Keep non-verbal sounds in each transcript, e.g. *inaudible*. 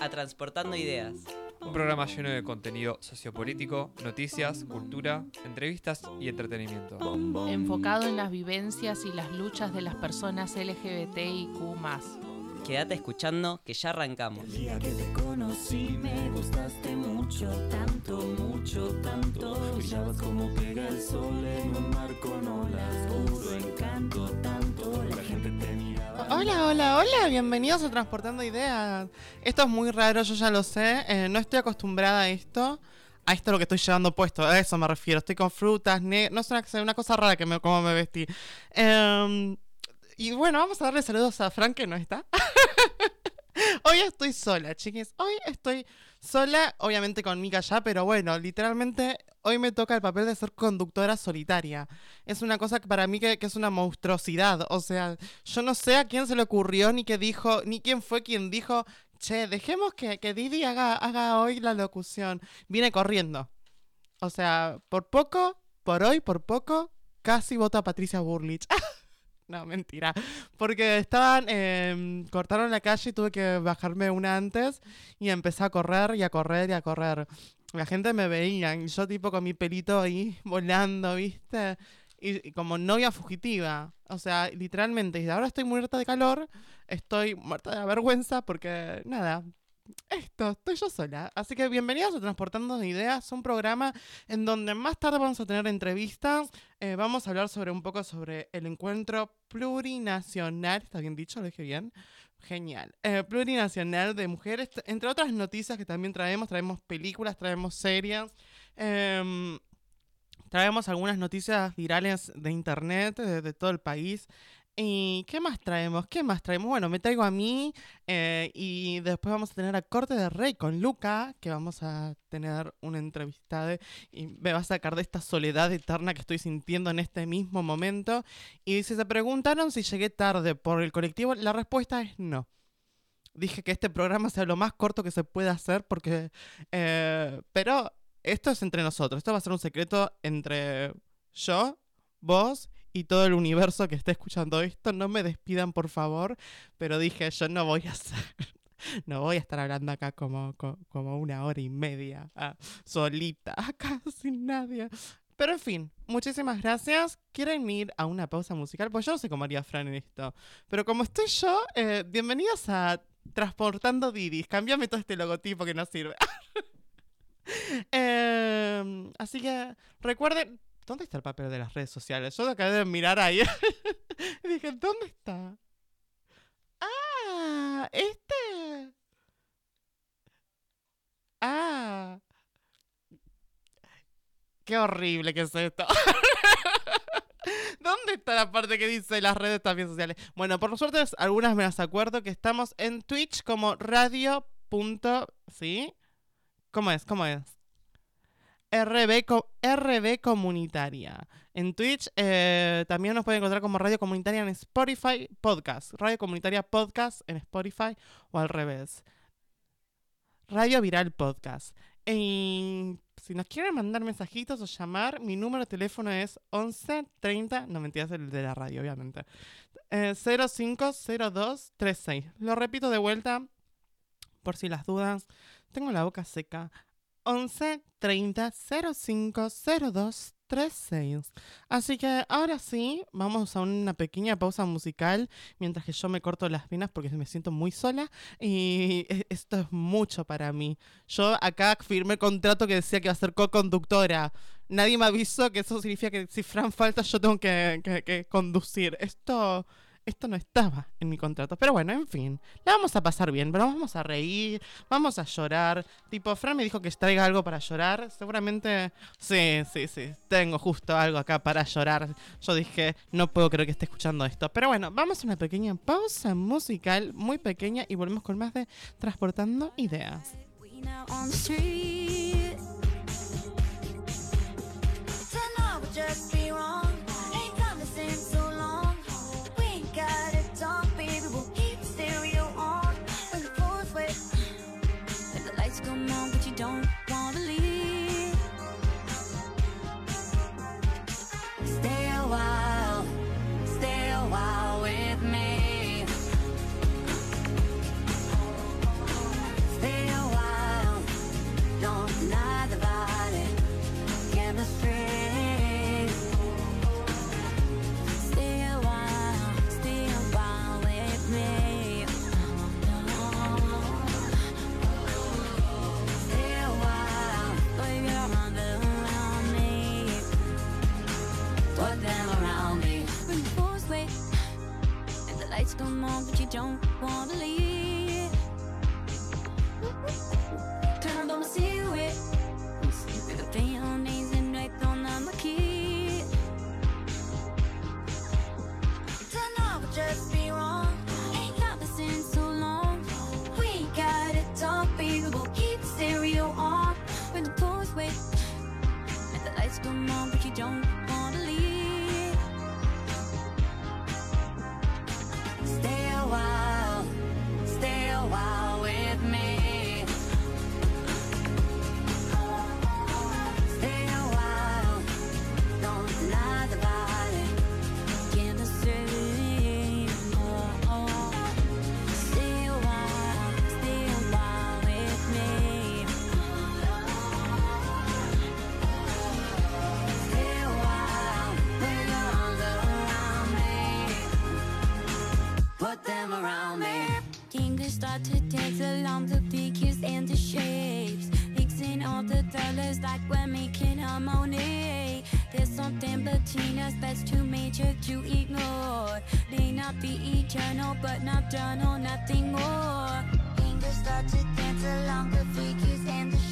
a Transportando Ideas. Un programa lleno de contenido sociopolítico, noticias, cultura, entrevistas y entretenimiento. enfocado en las vivencias y las luchas de las personas LGBTIQ. Quédate escuchando que ya arrancamos. El día que te conocí me gustaste mucho, tanto, mucho, tanto. Brillabas como pega el sol en un mar con olas, puro encanto, tanto. La gente te miraba. Hola, hola, hola, bienvenidos a Transportando Ideas. Esto es muy raro, yo ya lo sé, eh, no estoy acostumbrada a esto. A esto es lo que estoy llevando puesto, a eso me refiero. Estoy con frutas, ne- no sé, una, una cosa rara que me, cómo me vestí. Em, y bueno, vamos a darle saludos a Frank que no está. *laughs* Hoy estoy sola, chiquis. Hoy estoy sola, obviamente con Mika ya, pero bueno, literalmente hoy me toca el papel de ser conductora solitaria. Es una cosa para mí que, que es una monstruosidad. O sea, yo no sé a quién se le ocurrió, ni qué dijo, ni quién fue quien dijo, che, dejemos que, que Didi haga, haga hoy la locución. Viene corriendo. O sea, por poco, por hoy, por poco, casi voto a Patricia Burlich. *laughs* No, mentira. Porque estaban, eh, cortaron la calle y tuve que bajarme una antes y empecé a correr y a correr y a correr. La gente me veía y yo tipo con mi pelito ahí volando, ¿viste? Y, y como novia fugitiva. O sea, literalmente. Y ahora estoy muerta de calor, estoy muerta de vergüenza porque, nada, esto, estoy yo sola. Así que bienvenidos a Transportando Ideas, un programa en donde más tarde vamos a tener entrevistas. Eh, vamos a hablar sobre un poco sobre el encuentro plurinacional. ¿Está bien dicho? ¿Lo dije bien? Genial. Eh, plurinacional de mujeres, entre otras noticias que también traemos. Traemos películas, traemos series. em, traemos algunas noticias virales de internet, de, de todo el país. ¿Y qué más traemos? ¿Qué más traemos? Bueno, me traigo a mí eh, y después vamos a tener a Corte de Rey con Luca, que vamos a tener una entrevista de, y me va a sacar de esta soledad eterna que estoy sintiendo en este mismo momento. Y si se preguntaron si llegué tarde por el colectivo, la respuesta es no. Dije que este programa sea lo más corto que se pueda hacer porque... eh, pero esto es entre nosotros, esto va a ser un secreto entre yo, vos y todo el universo que esté escuchando esto. No me despidan, por favor. Pero dije, yo no voy a. *laughs* No voy a estar hablando acá como, co- como una hora y media, ah, solita, *laughs* acá sin nadie. Pero en fin, muchísimas gracias. ¿Quieren ir a una pausa musical? Pues yo no sé cómo haría Fran en esto. Pero como estoy yo, eh, bienvenidos a Transportando Didis. Cambiame todo este logotipo que no sirve. *laughs* Em, así que recuerden, ¿dónde está el papel de las redes sociales? Yo lo acabé de mirar ahí. *laughs* y dije, ¿dónde está? Ah, este. Ah. Qué horrible que es esto. *laughs* ¿Dónde está la parte que dice las redes también sociales? Bueno, por suerte algunas me las acuerdo que estamos en Twitch como radio. punto- ¿Sí? ¿Cómo es? ¿Cómo es? RB, co- RB Comunitaria. En Twitch eh, también nos pueden encontrar como Radio Comunitaria en Spotify Podcast. Radio Comunitaria Podcast en Spotify o al revés. Radio Viral Podcast. Y si nos quieren mandar mensajitos o llamar, mi número de teléfono es 11 30, no mentiras, el de la radio, obviamente. Eh, 050236. Lo repito de vuelta, por si las dudas. Tengo la boca seca. 11 30 05 02 36. Así que ahora sí, vamos a una pequeña pausa musical mientras que yo me corto las venas porque me siento muy sola y e- esto es mucho para mí. Yo acá firmé contrato que decía que iba a ser co-conductora. Nadie me avisó que eso significa que si Fran falta yo tengo que- que conducir. Esto, esto no estaba en mi contrato. Pero bueno, en fin, la vamos a pasar bien, pero vamos a reír, vamos a llorar. Tipo, Fran me dijo que traiga algo para llorar. Seguramente, sí, sí, sí, tengo justo algo acá para llorar. Yo dije, no puedo creer que esté escuchando esto. Pero bueno, vamos a una pequeña pausa musical, muy pequeña, y volvemos con más de Transportando Ideas. come on, but you don't wanna leave. Turn on, don't right on the key. Turn off, just be wrong. Ain't this in so long. We got it. Keep the stereo on when the. And the lights come on, but you don't. with. Stay don't lie about it. Stay stay with me. Stay put your arms around me. Put them around me they start to dance along the figures and the shapes. Mixing all the colors like we're making harmony. There's something between us that's too major to ignore. May not be eternal, but not done or nothing more. Fingers start to dance along the figures and the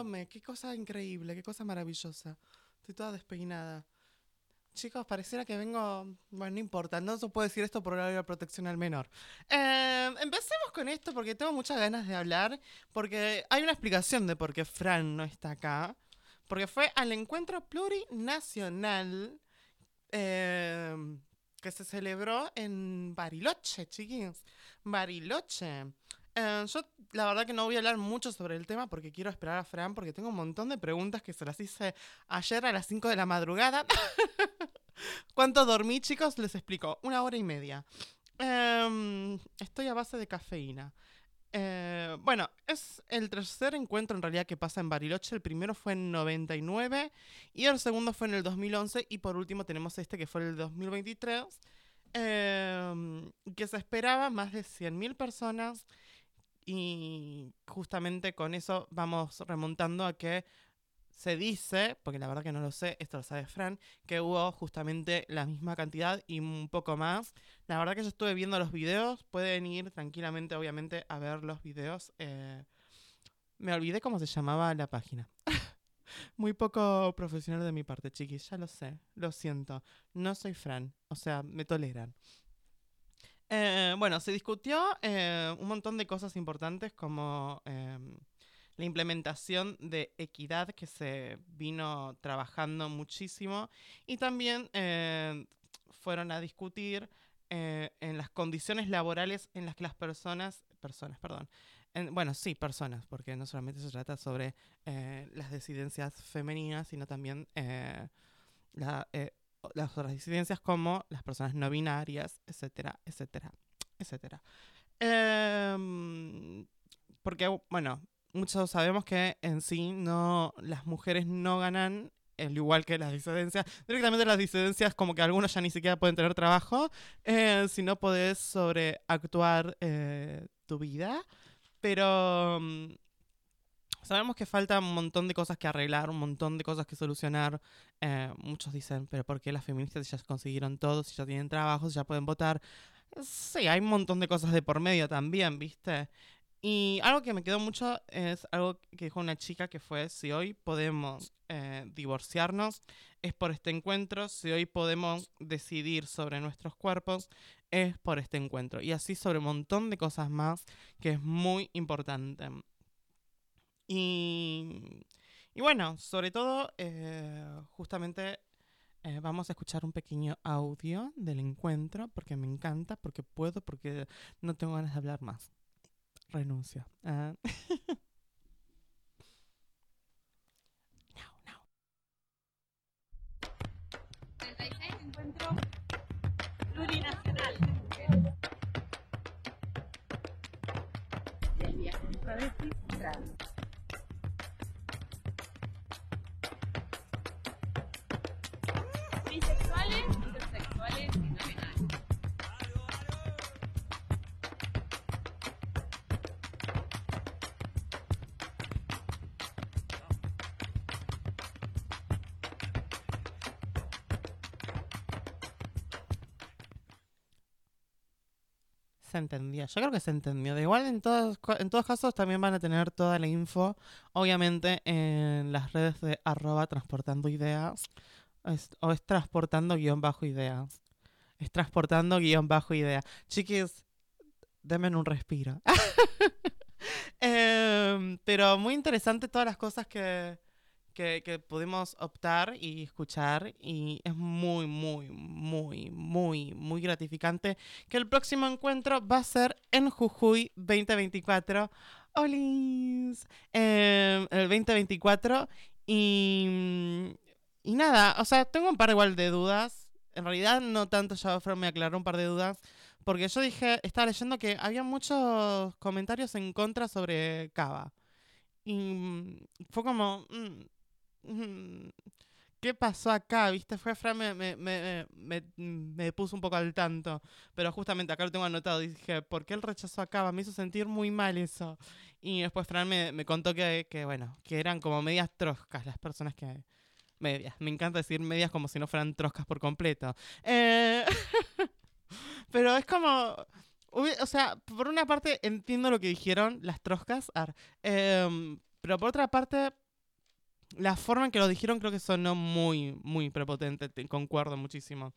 animal. peinándome. Qué cosa increíble, qué cosa maravillosa. Estoy toda despeinada. Chicos, pareciera que vengo. Bueno, no importa, no se puede decir esto por de protección al menor. Eh, empecemos con esto porque tengo muchas ganas de hablar. Porque hay una explicación de por qué Fran no está acá. Porque fue al encuentro plurinacional eh, que se celebró en Bariloche, chiquis. Bariloche. Eh, yo la verdad que no voy a hablar mucho sobre el tema porque quiero esperar a Fran porque tengo un montón de preguntas que se las hice ayer a las 5 de la madrugada. *laughs* ¿Cuánto dormí, chicos? Les explico. Una hora y media. Em, estoy a base de cafeína. Eh, bueno, es el tercer encuentro en realidad que pasa en Bariloche. El primero fue en 99 y el segundo fue en el 2011 y por último tenemos este que fue el 2023 em, que se esperaba más de 100.000 personas y justamente con eso vamos remontando a que se dice, porque la verdad que no lo sé, esto lo sabe Fran, que hubo justamente la misma cantidad y un poco más. La verdad que yo estuve viendo los videos, pueden ir tranquilamente, obviamente, a ver los videos. eh, me olvidé cómo se llamaba la página. *laughs* Muy poco profesional de mi parte, chiquis, ya lo sé, lo siento. No soy Fran, o sea, me toleran. Eh, bueno, se discutió eh, un montón de cosas importantes como em, la implementación de equidad que se vino trabajando muchísimo y también eh, fueron a discutir en las condiciones laborales en las que las personas, personas, perdón, en- bueno, sí, personas, porque no solamente se trata sobre las disidencias femeninas, sino también la, las otras disidencias como las personas no binarias, etcétera, etcétera, etcétera. Em, porque, bueno, muchos sabemos que en sí no las mujeres no ganan al igual que las disidencias. Directamente las disidencias como que algunos ya ni siquiera pueden tener trabajo, eh, si no podés sobreactuar eh, tu vida. Pero mm, sabemos que falta un montón de cosas que arreglar, un montón de cosas que solucionar. Eh, muchos dicen, pero ¿por qué las feministas ya consiguieron todo, si ya tienen trabajo, si ya pueden votar? Sí, hay un montón de cosas de por medio también, ¿viste? Y algo que me quedó mucho es algo que dijo una chica que fue, si hoy podemos eh, divorciarnos, es por este encuentro, si hoy podemos decidir sobre nuestros cuerpos, es por este encuentro. Y así sobre un montón de cosas más que es muy importante. Y, y bueno, sobre todo, eh, justamente eh, vamos a escuchar un pequeño audio del encuentro porque me encanta, porque puedo, porque no tengo ganas de hablar más. Renuncio. Ah. No, no. 36 encuentro plurinacional. Trans. Se entendió. Yo creo que se entendió. De igual, en todos, en todos casos, también van a tener toda la info, obviamente, en las redes de arroba transportando ideas. O es transportando guion bajo ideas. Es transportando guion bajo ideas. Chiquis, denme un respiro. *laughs* Em, pero muy interesante todas las cosas que, que, que pudimos optar y escuchar. Y es muy, muy, muy, muy, muy gratificante que el próximo encuentro va a ser en Jujuy 2024. ¡Olis! Em, el 2024. Y, y nada, o sea, tengo un par igual de dudas. En realidad no tanto, ya me aclaró un par de dudas. Porque yo dije, estaba leyendo que había muchos comentarios en contra sobre Cava. Y mm, fue como, mm, ¿qué pasó acá? ¿Viste? Fue Fran me, me, me, me, puso un poco al tanto. Pero justamente acá lo tengo anotado. Dije, ¿por qué él rechazó a Cava? Me hizo sentir muy mal eso. Y después Fran me, contó que, que, bueno, que eran como medias troscas las personas que... Medias. Me encanta decir medias como si no fueran troscas por completo. Eh, *laughs* pero es como... O sea, por una parte entiendo lo que dijeron las troscas, ar, em, pero por otra parte, la forma en que lo dijeron creo que sonó muy, muy prepotente, te- concuerdo muchísimo.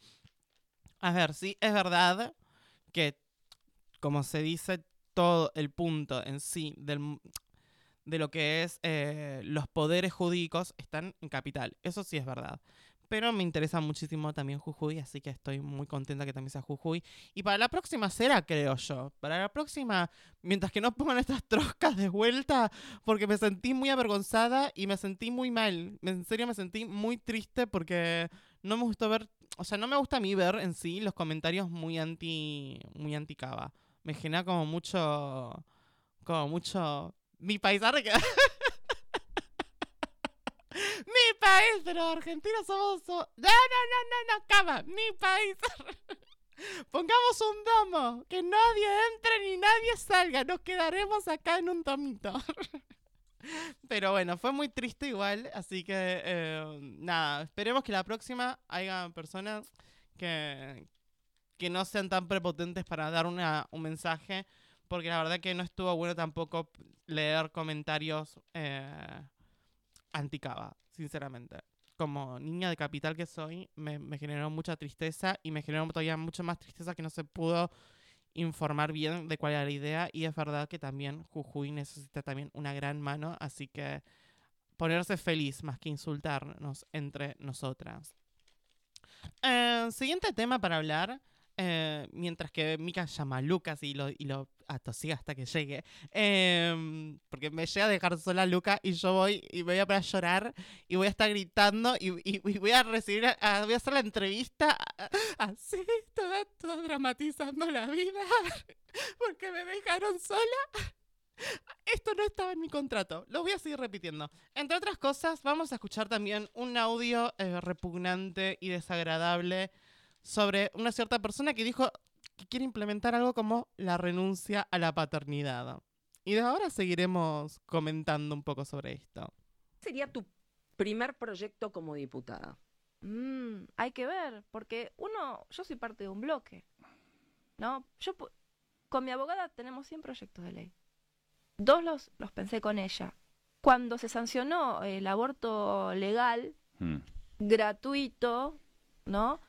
A ver, sí, es verdad que, como se dice, todo el punto en sí del, de lo que es eh, los poderes judíos están en capital. Eso sí es verdad. Pero me interesa muchísimo también Jujuy, así que estoy muy contenta que también sea Jujuy. Y para la próxima será, creo yo. Para la próxima, mientras que no pongan estas troscas de vuelta, porque me sentí muy avergonzada y me sentí muy mal. En serio me sentí muy triste porque no me gustó ver, o sea, no me gusta a mí ver en sí los comentarios muy anti, muy anti Cava. Me genera como mucho, como mucho, mi paisaje. *laughs* mi país, pero Argentina somos... so- No, no, no, no, no, Cava, mi país. *laughs* Pongamos un domo, que nadie entre ni nadie salga, nos quedaremos acá en un domito. *laughs* Pero bueno, fue muy triste igual, así que eh, nada, esperemos que la próxima haya personas que, que no sean tan prepotentes para dar una, un mensaje, porque la verdad que no estuvo bueno tampoco leer comentarios eh, anticaba, sinceramente. Como niña de capital que soy, me, generó mucha tristeza y me generó todavía mucho más tristeza que no se pudo informar bien de cuál era la idea y es verdad que también Jujuy necesita también una gran mano, así que ponerse feliz más que insultarnos entre nosotras. Eh, siguiente tema para hablar, eh, mientras que Mika llama a Lucas y lo atosiga hasta que llegue, eh, porque me llega a dejar sola Luca y yo voy y me voy a poner a llorar y voy a estar gritando y, voy a recibir, voy a hacer la entrevista así, toda, toda dramatizando la vida, *laughs* porque me dejaron sola. Esto no estaba en mi contrato. Lo voy a seguir repitiendo. Entre otras cosas, vamos a escuchar también un audio eh, repugnante y desagradable sobre una cierta persona que dijo que quiere implementar algo como la renuncia a la paternidad. Y de ahora seguiremos comentando un poco sobre esto. sería tu primer proyecto como diputada? Mm, hay que ver, porque uno, yo soy parte de un bloque, ¿no? Yo pu- con mi abogada tenemos 100 proyectos de ley. Dos los, los pensé con ella. Cuando se sancionó el aborto legal, Mm. gratuito, ¿no?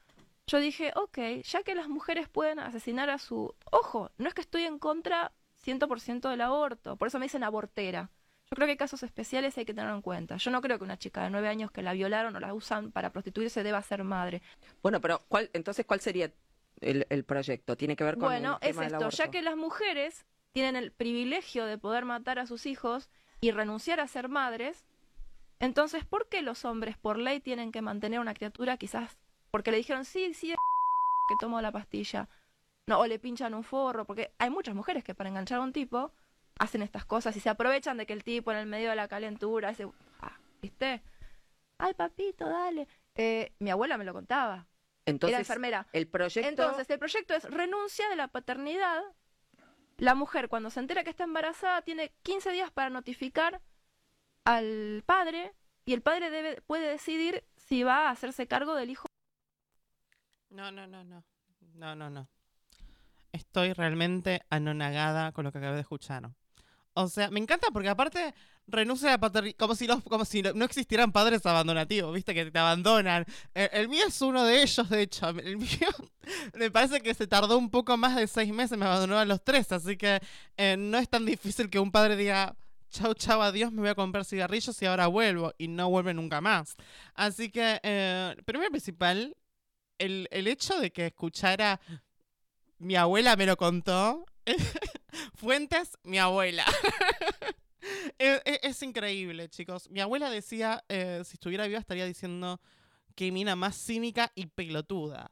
Yo dije, ok, ya que las mujeres pueden asesinar a su... Ojo, no es que estoy en contra 100% del aborto, por eso me dicen abortera. Yo creo que hay casos especiales y hay que tenerlo en cuenta. Yo no creo que una chica de nueve años que la violaron o la usan para prostituirse deba ser madre. Bueno, pero ¿cuál, entonces, ¿cuál sería el, el proyecto? ¿Tiene que ver con Bueno, el es del esto, ya que las mujeres tienen el privilegio de poder matar a sus hijos y renunciar a ser madres, entonces, ¿por qué los hombres por ley tienen que mantener una criatura quizás? Porque le dijeron, sí, sí, *laughs* que tomó la pastilla. No, o le pinchan un forro, porque hay muchas mujeres que para enganchar a un tipo hacen estas cosas y se aprovechan de que el tipo en el medio de la calentura, ese, ah, ¿viste? Ay, papito, dale. Eh, mi abuela me lo contaba. Entonces, Era enfermera. el proyecto... Entonces, el proyecto es renuncia de la paternidad. La mujer, cuando se entera que está embarazada, tiene 15 días para notificar al padre y el padre debe, puede decidir si va a hacerse cargo del hijo. No, no, no, no. No, no, no. Estoy realmente anonagada con lo que acabé de escuchar. O sea, me encanta porque aparte renuncia a paternidad, como si, los, como si no existieran padres abandonativos, viste, que te abandonan. El, el mío es uno de ellos, de hecho. *laughs* El mío me parece que se tardó un poco más de seis meses, me abandonó a los tres, así que eh, no es tan difícil que un padre diga, chau, chau, adiós, me voy a comprar cigarrillos y ahora vuelvo, y no vuelve nunca más. Así que, eh, primero y principal, el, el hecho de que escuchara mi abuela me lo contó. *laughs* Fuentes, mi abuela. es, *laughs* es- es increíble, chicos. Mi abuela decía, eh, si estuviera viva estaría diciendo que mina más cínica y pelotuda.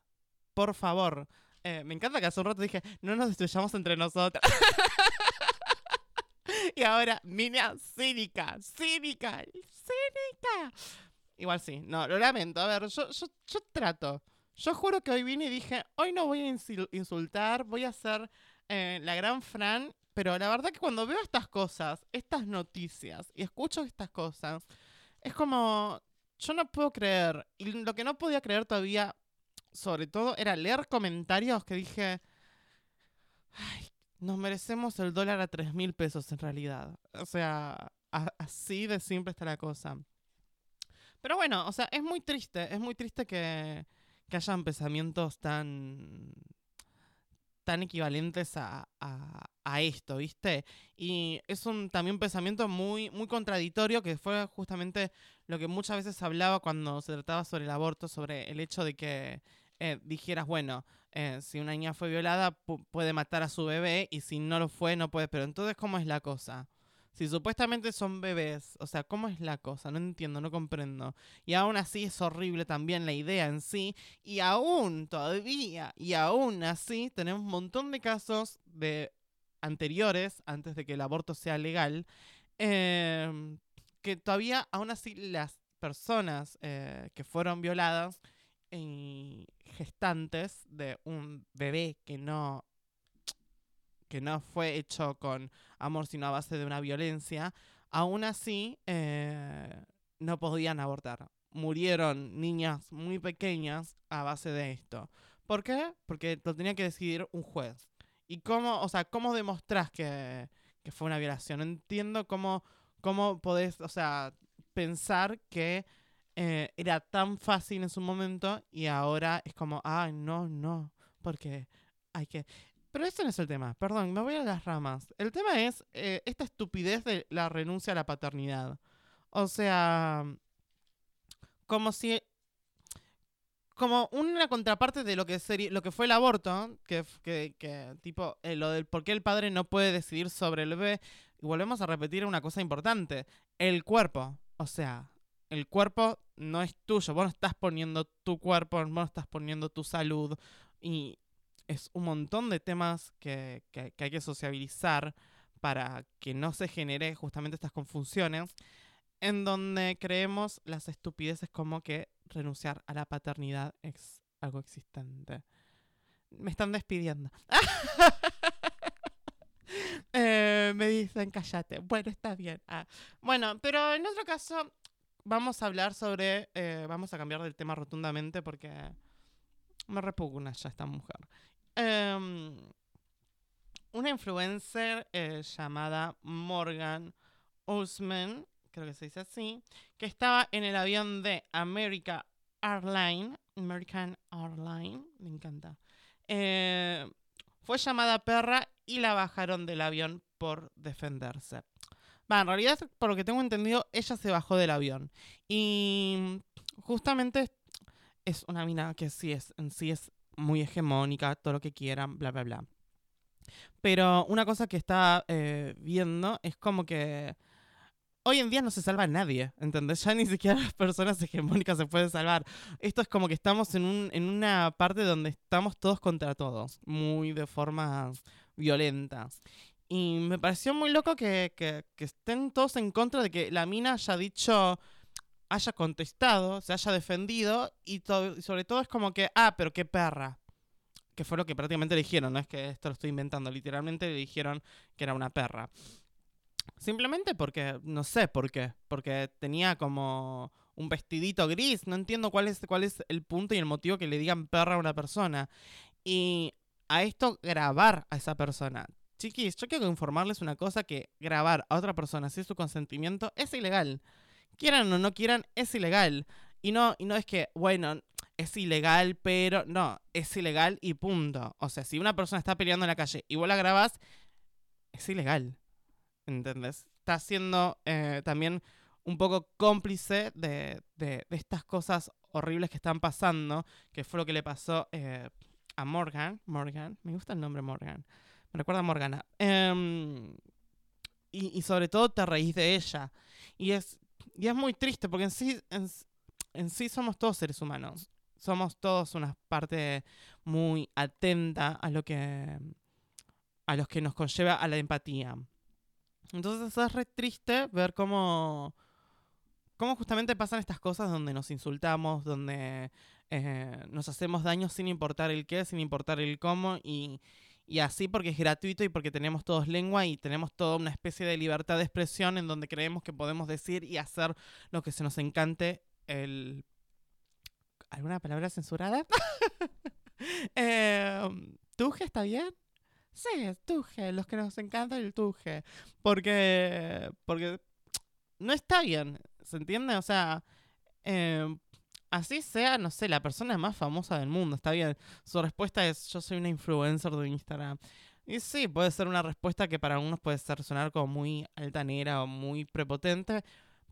Por favor. Eh, me encanta que hace un rato dije, no nos destruyamos entre nosotras. *laughs* y ahora, mina cínica, cínica, cínica. Igual sí, no, lo lamento. A ver, yo, yo, yo trato. Yo juro que hoy vine y dije, hoy no voy a insultar, voy a ser eh, la gran Fran, pero la verdad que cuando veo estas cosas, estas noticias, y escucho estas cosas, es como, yo no puedo creer, y lo que no podía creer todavía, sobre todo, era leer comentarios que dije, ay, nos merecemos el dólar a tres mil pesos en realidad. O sea, así de simple está la cosa. Pero bueno, o sea, es muy triste, es muy triste que, que hayan pensamientos tan tan equivalentes a, a- a esto, ¿viste? Y es un también pensamiento muy, muy contradictorio que fue justamente lo que muchas veces hablaba cuando se trataba sobre el aborto, sobre el hecho de que eh, dijeras, bueno, eh, si una niña fue violada pu- puede matar a su bebé y si no lo fue no puede, pero entonces ¿cómo es la cosa? Si supuestamente son bebés, o sea, ¿cómo es la cosa? No entiendo, no comprendo. Y aún así es horrible también la idea en sí. Y aún todavía, y aún así, tenemos un montón de casos de anteriores, antes de que el aborto sea legal, em, que todavía, aún así, las personas eh, que fueron violadas y gestantes de un bebé que no que no fue hecho con amor sino a base de una violencia, aún así eh, no podían abortar. Murieron niñas muy pequeñas a base de esto. ¿Por qué? Porque lo tenía que decidir un juez. ¿Y cómo, o sea, cómo demostrás que, que fue una violación? Entiendo cómo, cómo podés, o sea, pensar que eh, era tan fácil en su momento y ahora es como, ay, no, no, porque hay que... Pero ese no es el tema, perdón, me voy a las ramas. El tema es eh, esta estupidez de la renuncia a la paternidad. O sea, como si... Como una contraparte de lo que, sería, lo que fue el aborto, que, que tipo, eh, lo del por qué el padre no puede decidir sobre el bebé, y volvemos a repetir una cosa importante, el cuerpo. O sea, el cuerpo no es tuyo, vos no estás poniendo tu cuerpo, vos no estás poniendo tu salud, y es un montón de temas que, que- hay que sociabilizar para que no se genere justamente estas confusiones, en donde creemos las estupideces como que renunciar a la paternidad es algo existente. Me están despidiendo. *laughs* Eh, me dicen, cállate. Bueno, está bien. Ah, Bueno, pero en otro caso, vamos a hablar sobre. eh, vamos a cambiar del tema rotundamente porque me repugna ya esta mujer. Em, una influencer eh, llamada Morgan Usman, creo que se dice así, que estaba en el avión de America Airline, American Airline, me encanta. Eh, fue llamada perra y la bajaron del avión por defenderse. Va, en realidad, por lo que tengo entendido, ella se bajó del avión. Y justamente es una mina que sí es, sí es muy hegemónica, todo lo que quieran, bla, bla, bla. Pero una cosa que está eh, viendo es como que hoy en día no se salva nadie, ¿entendés? Ya ni siquiera las personas hegemónicas se pueden salvar. Esto es como que estamos en, un, en una parte donde estamos todos contra todos, muy de forma violenta. Y me pareció muy loco que, que- que estén todos en contra de que la mina haya dicho, haya contestado, se haya defendido y, sobre todo es como que, ah, pero qué perra. Que fue lo que prácticamente le dijeron, no es que esto lo estoy inventando, literalmente le dijeron que era una perra. Simplemente porque, no sé por qué, porque tenía como un vestidito gris, no entiendo cuál es, cuál es el punto y el motivo que le digan perra a una persona. Y a esto grabar a esa persona. Chiquis, yo quiero informarles una cosa, que grabar a otra persona sin su consentimiento es ilegal. Quieran o no quieran, es ilegal. Y no, y no es que, bueno, es ilegal, pero no, es ilegal y punto. O sea, si una persona está peleando en la calle y vos la grabás, es ilegal. ¿Entendés? Está siendo eh, también un poco cómplice de, de- estas cosas horribles que están pasando, que fue lo que le pasó eh, a Morgan. Morgan, me gusta el nombre Morgan. Me recuerda a Morgana. Em, y, y sobre todo te reís de ella. Y es, y es muy triste porque en sí, en, sí somos todos seres humanos. Somos todos una parte muy atenta a lo que a los que nos conlleva a la empatía. Entonces es re triste ver cómo, cómo justamente pasan estas cosas donde nos insultamos, donde eh, nos hacemos daño sin importar el qué, sin importar el cómo, y, y así porque es gratuito y porque tenemos todos lengua y tenemos toda una especie de libertad de expresión en donde creemos que podemos decir y hacer lo que se nos encante. El... ¿Alguna palabra censurada? *laughs* eh, ¿Tuje está bien? Sí, tuje, los que nos encanta el tuje. Porque, porque no está bien, ¿se entiende? O sea, eh, así sea, no sé, la persona más famosa del mundo, está bien. Su respuesta es, yo soy una influencer de Instagram. Y sí, puede ser una respuesta que para unos puede ser sonar como muy altanera o muy prepotente,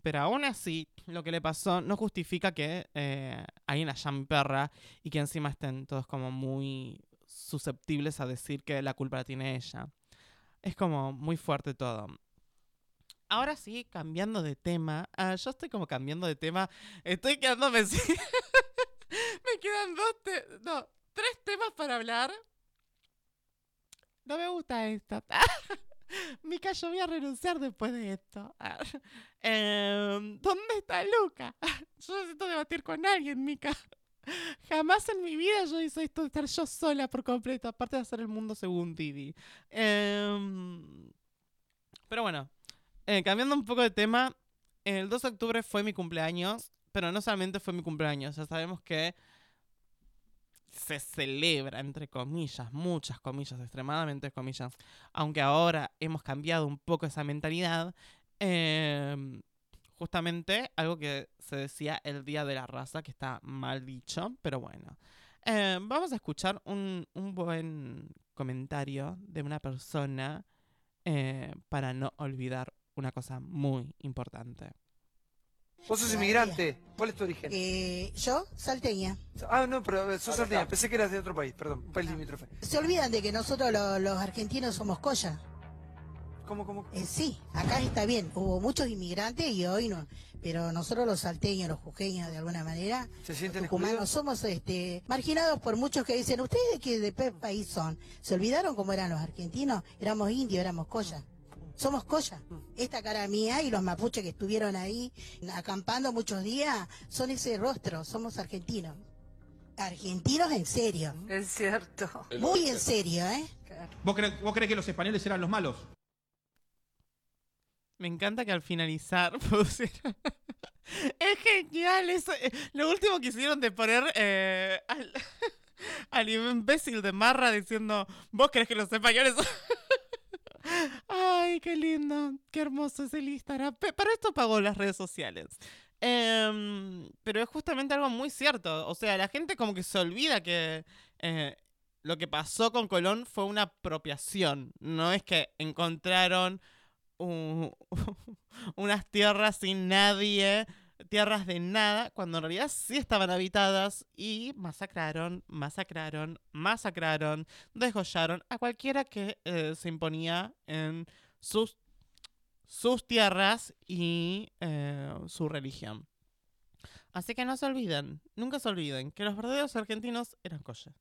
pero aún así, lo que le pasó no justifica que eh, alguien la llame perra y que encima estén todos como muy susceptibles a decir que la culpa la tiene ella. Es como muy fuerte todo. Ahora sí, cambiando de tema. Ah, yo estoy como cambiando de tema. Estoy quedándome *laughs* sin... me quedan dos... te- No, tres temas para hablar. No me gusta esto. *laughs* Mica, yo voy a renunciar después de esto. *laughs* Em, ¿Dónde está Luca? Yo necesito debatir con alguien, Mica. Jamás en mi vida yo hice esto de estar yo sola por completo, aparte de hacer el mundo según Didi. Em, pero bueno, eh, cambiando un poco de tema, el 2 de octubre fue mi cumpleaños, pero no solamente fue mi cumpleaños, ya sabemos que se celebra, entre comillas, muchas comillas, extremadamente comillas, aunque ahora hemos cambiado un poco esa mentalidad, em, justamente algo que se decía el Día de la Raza, que está mal dicho, pero bueno. Eh, vamos a escuchar un, un buen comentario de una persona eh, para no olvidar una cosa muy importante. Vos sos inmigrante. ¿Cuál es tu origen? Eh, yo, salteña. Ah, no, pero eh, sos salteña. Pensé que eras de otro país, perdón. Un país limítrofe. Se olvidan de que nosotros lo- los argentinos somos colla. ¿Cómo, cómo? Eh, sí, acá está bien. Hubo muchos inmigrantes y hoy no. Pero nosotros los salteños, los jujeños, de alguna manera, ¿Se sienten los tucumanos, excluidos? somos este, marginados por muchos que dicen, ¿ustedes de qué de qué país son? ¿Se olvidaron cómo eran los argentinos? Éramos indios, éramos colla. Somos colla. Esta cara mía y los mapuches que estuvieron ahí acampando muchos días son ese rostro, somos argentinos. Argentinos en serio. Es cierto. Muy en serio, ¿eh? ¿Vos crees, ¿Vos crees que los españoles eran los malos? Me encanta que al finalizar *laughs* pusieron... es genial eso. eh, Lo último que hicieron de poner eh, al, *laughs* al imbécil de Marra diciendo, ¿vos crees que los españoles son-?" *laughs* Ay, qué lindo, qué hermoso es el Instagram. Para esto pagó las redes sociales. Em, pero es justamente algo muy cierto. O sea, la gente como que se olvida que eh, lo que pasó con Colón fue una apropiación. No es que encontraron un- *laughs* unas tierras sin nadie, tierras de nada, cuando en realidad sí estaban habitadas y masacraron, masacraron, masacraron, desgollaron a cualquiera que eh, se imponía en sus, sus tierras y eh, su religión. Así que no se olviden, nunca se olviden que los verdaderos argentinos eran Coyen.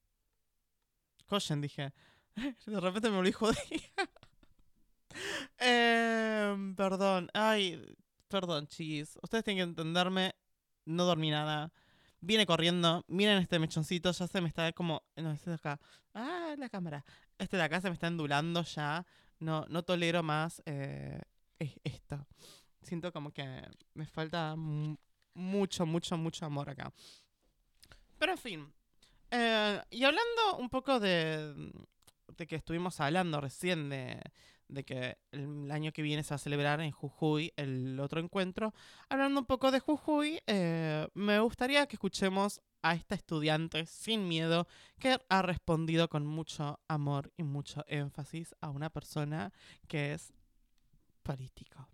Coyen, dije. *laughs* De repente me judía. *laughs* Em, perdón, ay, perdón, chiquis. Ustedes tienen que entenderme. no dormí nada. Viene corriendo, miren este mechoncito, ya se me está como, no, este de acá, ah, la cámara, este de acá se me está endulando ya, no, no tolero más eh, es- esto. Siento como que me falta mu- mucho, mucho, mucho amor acá. Pero en fin, eh, y hablando un poco de, de que estuvimos hablando recién de, de que el año que viene se va a celebrar en Jujuy el otro encuentro, hablando un poco de Jujuy, eh, me gustaría que escuchemos a esta estudiante sin miedo que ha respondido con mucho amor y mucho énfasis a una persona que es político.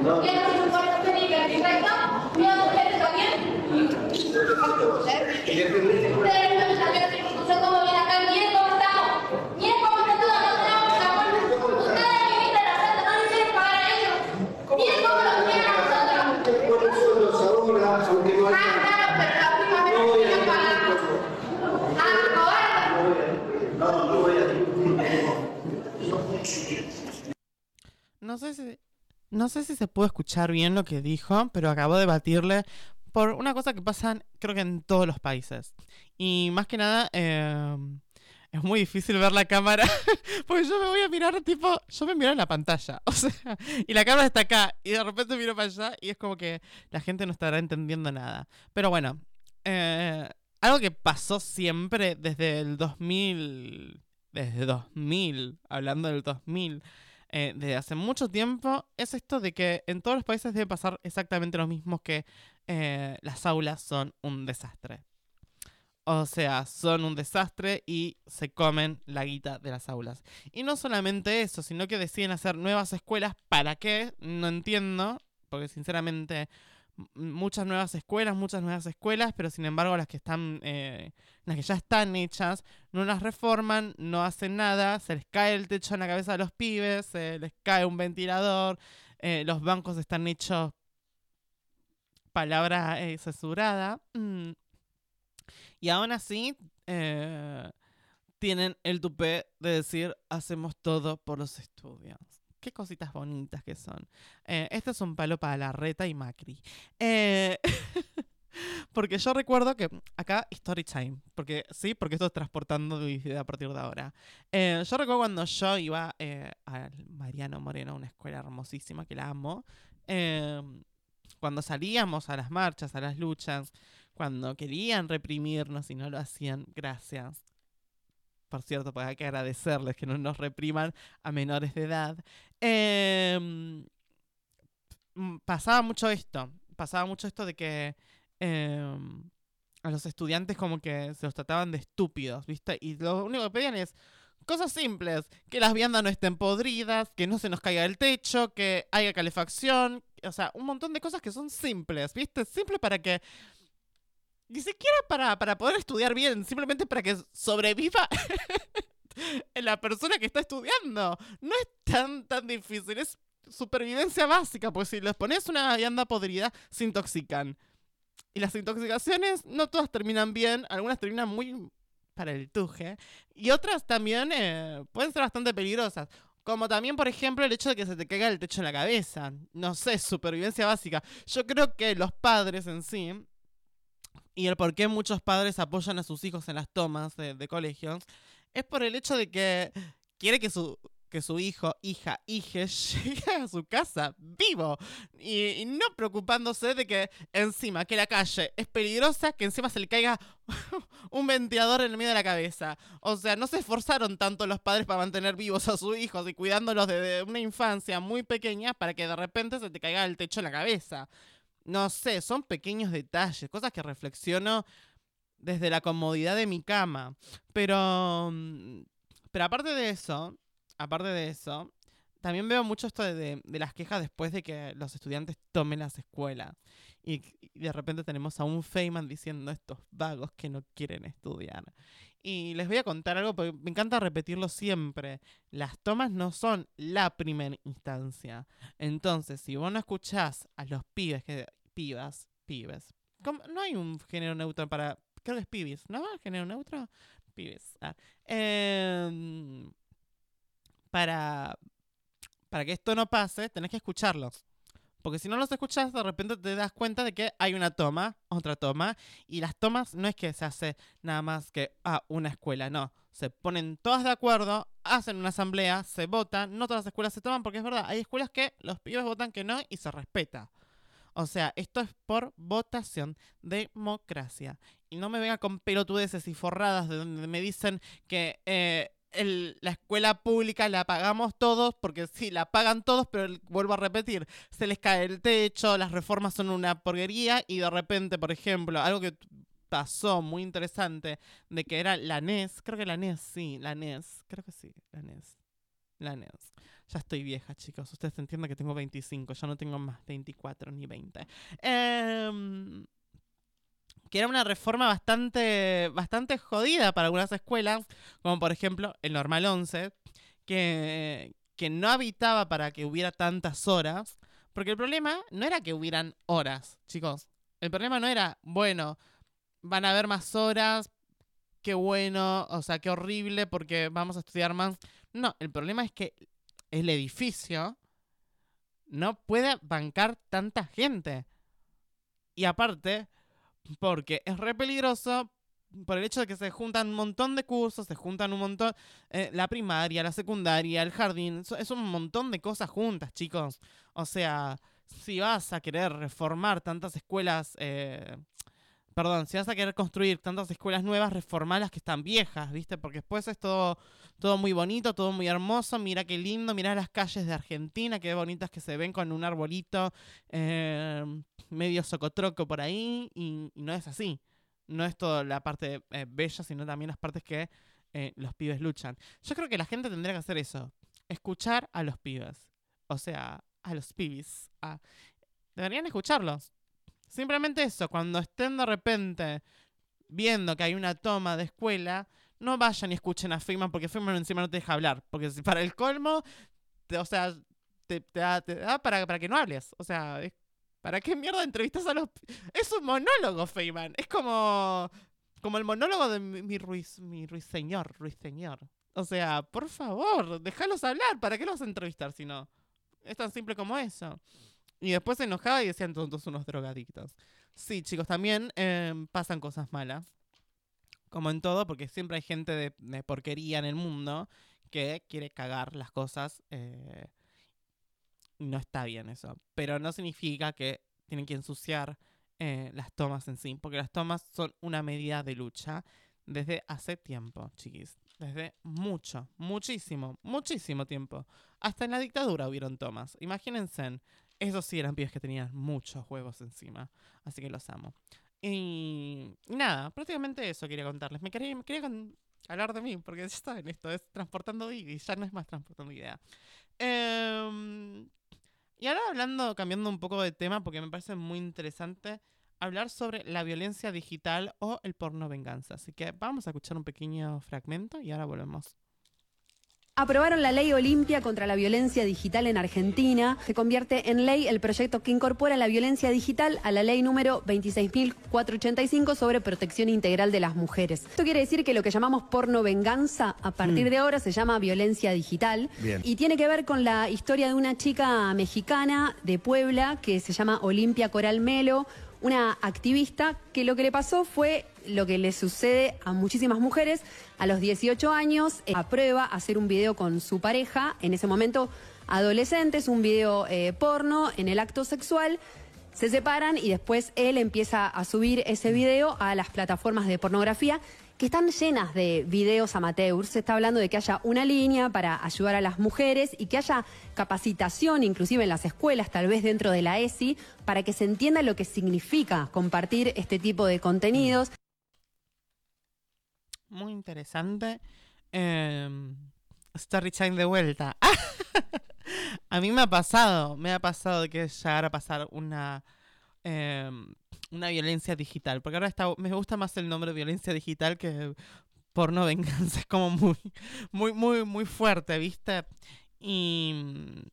No sé si no sé si se pudo escuchar bien lo que dijo, pero acabo de batirle por una cosa que pasa, creo que en todos los países. Y más que nada, eh, es muy difícil ver la cámara, *laughs* porque yo me voy a mirar, tipo, yo me miro en la pantalla, *laughs* o sea, y la cámara está acá, y de repente miro para allá, y es como que la gente no estará entendiendo nada. Pero bueno, eh, algo que pasó siempre desde el 2000, desde 2000, hablando del 2000, eh, desde hace mucho tiempo, es esto de que en todos los países debe pasar exactamente lo mismo que eh, las aulas son un desastre. O sea, son un desastre y se comen la guita de las aulas. Y no solamente eso, sino que deciden hacer nuevas escuelas. ¿Para qué? No entiendo. Porque sinceramente, muchas nuevas escuelas, muchas nuevas escuelas, pero sin embargo las que están, eh, las que ya están hechas, no las reforman, no hacen nada, se les cae el techo en la cabeza de los pibes, se les cae un ventilador, eh, los bancos están hechos palabra eh, censurada. mm, y aún así, eh, tienen el tupé de decir, hacemos todo por los estudios. Qué cositas bonitas que son. Eh, este es un palo para la reta y Macri. Eh, *laughs* porque yo recuerdo que acá story time, porque sí, porque esto es transportando mi vida a partir de ahora. Eh, yo recuerdo cuando yo iba eh, al Mariano Moreno, una escuela hermosísima que la amo. Cuando salíamos a las marchas, a las luchas, cuando querían reprimirnos y no lo hacían, gracias. Por cierto, pues hay que agradecerles que no nos repriman a menores de edad. Em, pasaba mucho esto. Pasaba mucho esto de que em, a los estudiantes como que se los trataban de estúpidos, ¿viste? Y lo único que pedían es cosas simples. Que las viandas no estén podridas, que no se nos caiga el techo, que haya calefacción. O sea, un montón de cosas que son simples, ¿viste? Simples para que... Ni siquiera para, para poder estudiar bien, simplemente para que sobreviva *laughs* la persona que está estudiando. No es tan, tan difícil, es supervivencia básica, pues si les pones una vianda podrida, se intoxican. Y las intoxicaciones no todas terminan bien, algunas terminan muy para el tuje, y otras también eh, pueden ser bastante peligrosas. Como también, por ejemplo, el hecho de que se te caiga el techo en la cabeza. No sé, supervivencia básica. Yo creo que los padres en sí, y el por qué muchos padres apoyan a sus hijos en las tomas de, de colegios, es por el hecho de que quiere que su, que su hijo, hija, hije *laughs* llegue a su casa vivo. Y, y no preocupándose de que encima, que la calle es peligrosa, que encima se le caiga *laughs* un ventilador en el medio de la cabeza. O sea, no se esforzaron tanto los padres para mantener vivos a sus hijos y cuidándolos desde una infancia muy pequeña para que de repente se te caiga el techo en la cabeza. No sé, son pequeños detalles, cosas que reflexiono desde la comodidad de mi cama. Pero, mm, pero aparte de eso, aparte de eso, también veo mucho esto de, las quejas después de que los estudiantes tomen las escuelas. Y, de repente tenemos a un Feynman diciendo estos vagos que no quieren estudiar. Y les voy a contar algo porque me encanta repetirlo siempre. Las tomas no son la primera instancia. Entonces, si vos no escuchás a los pibes, que pibas, pibes. No hay un género neutro para... Creo que es pibis, ¿no? ¿El género neutro? Pibes. Ah. Em, para, para que esto no pase, tenés que escucharlos. Porque si no los escuchas, de repente te das cuenta de que hay una toma, otra toma, y las tomas no es que se hace nada más que a una escuela, no. Se ponen todas de acuerdo, hacen una asamblea, se votan, no todas las escuelas se toman, porque es verdad, hay escuelas que los pibes votan que no y se respeta. O sea, esto es por votación, democracia. Y no me venga con pelotudeces y forradas de donde me dicen que eh, el- la escuela pública la pagamos todos, porque sí, la pagan todos, pero el- vuelvo a repetir, se les cae el techo, las reformas son una porquería y de repente, por ejemplo, algo que pasó muy interesante, de que era la NES, creo que la NES, sí, la NES, creo que sí, la NES. La NES. Ya estoy vieja, chicos. Ustedes entienden que tengo 25. Yo no tengo más 24 ni 20. Em, que era una reforma bastante, bastante jodida para algunas escuelas, como por ejemplo el Normal 11, que, que no habitaba para que hubiera tantas horas, porque el problema no era que hubieran horas, chicos. El problema no era, bueno, van a haber más horas, qué bueno, o sea, qué horrible porque vamos a estudiar más. No, el problema es que el edificio no puede bancar tanta gente. Y aparte, porque es re peligroso por el hecho de que se juntan un montón de cursos, se juntan un montón, eh, la primaria, la secundaria, el jardín, es un montón de cosas juntas, chicos. O sea, si vas a querer reformar tantas escuelas, eh, perdón, si vas a querer construir tantas escuelas nuevas, reformar las que están viejas, ¿viste? Porque después es todo, todo muy bonito, todo muy hermoso, mira qué lindo, mira las calles de Argentina, qué bonitas que se ven con un arbolito eh, medio socotroco por ahí, y, no es así. No es toda la parte eh, bella, sino también las partes que eh, los pibes luchan. Yo creo que la gente tendría que hacer eso, escuchar a los pibes, o sea, a los pibis. a- Deberían escucharlos. Simplemente eso, cuando estén de repente viendo que hay una toma de escuela, no vayan y escuchen a Feynman porque Feynman encima no te deja hablar. Porque si para el colmo, te- o sea, te, da, para, para que no hables. O sea, ¿para qué mierda entrevistas a los... Es un monólogo, Feynman. Es como, como el monólogo de mi, mi, ruiz, mi ruiseñor, ruiseñor. O sea, por favor, déjalos hablar. ¿Para qué los entrevistar si no? Es tan simple como eso. Y después se enojaba y decían todos unos drogadictos. Sí, chicos, también em, pasan cosas malas. Como en todo, porque siempre hay gente de, de porquería en el mundo que quiere cagar las cosas. eh, no está bien eso. Pero no significa que tienen que ensuciar eh, las tomas en sí. Porque las tomas son una medida de lucha desde hace tiempo, chiquis. Desde mucho, muchísimo, muchísimo tiempo. Hasta en la dictadura hubieron tomas. Imagínense. Esos sí eran pibes que tenían muchos huevos encima. Así que los amo. Y, y nada, prácticamente eso quería contarles. Me quería, me quería con- hablar de mí, porque *laughs* ya saben, esto es transportando y ya no es más transportando idea. Em, y ahora hablando, cambiando un poco de tema, porque me parece muy interesante hablar sobre la violencia digital o el porno venganza. Así que vamos a escuchar un pequeño fragmento y ahora volvemos. Aprobaron la ley Olimpia contra la violencia digital en Argentina. Se convierte en ley el proyecto que incorpora la violencia digital a la ley número 26.485 sobre protección integral de las mujeres. Esto quiere decir que lo que llamamos porno venganza a partir Mm. de ahora se llama violencia digital. Bien. Y tiene que ver con la historia de una chica mexicana de Puebla que se llama Olimpia Coral Melo, una activista que lo que le pasó fue lo que le sucede a muchísimas mujeres. A los 18 años eh, aprueba hacer un video con su pareja, en ese momento adolescentes, un video eh, porno en el acto sexual. Se separan y después él empieza a subir ese video a las plataformas de pornografía que están llenas de videos amateurs. Se está hablando de que haya una línea para ayudar a las mujeres y que haya capacitación, inclusive en las escuelas, tal vez dentro de la ESI, para que se entienda lo que significa compartir este tipo de contenidos. Muy interesante. Em, story time de vuelta. *laughs* *laughs* a mí me ha pasado, me ha pasado que llegara a pasar una em, una violencia digital, porque ahora me gusta más el nombre de violencia digital que porno venganza, *laughs* es como muy muy muy muy fuerte, ¿viste? Y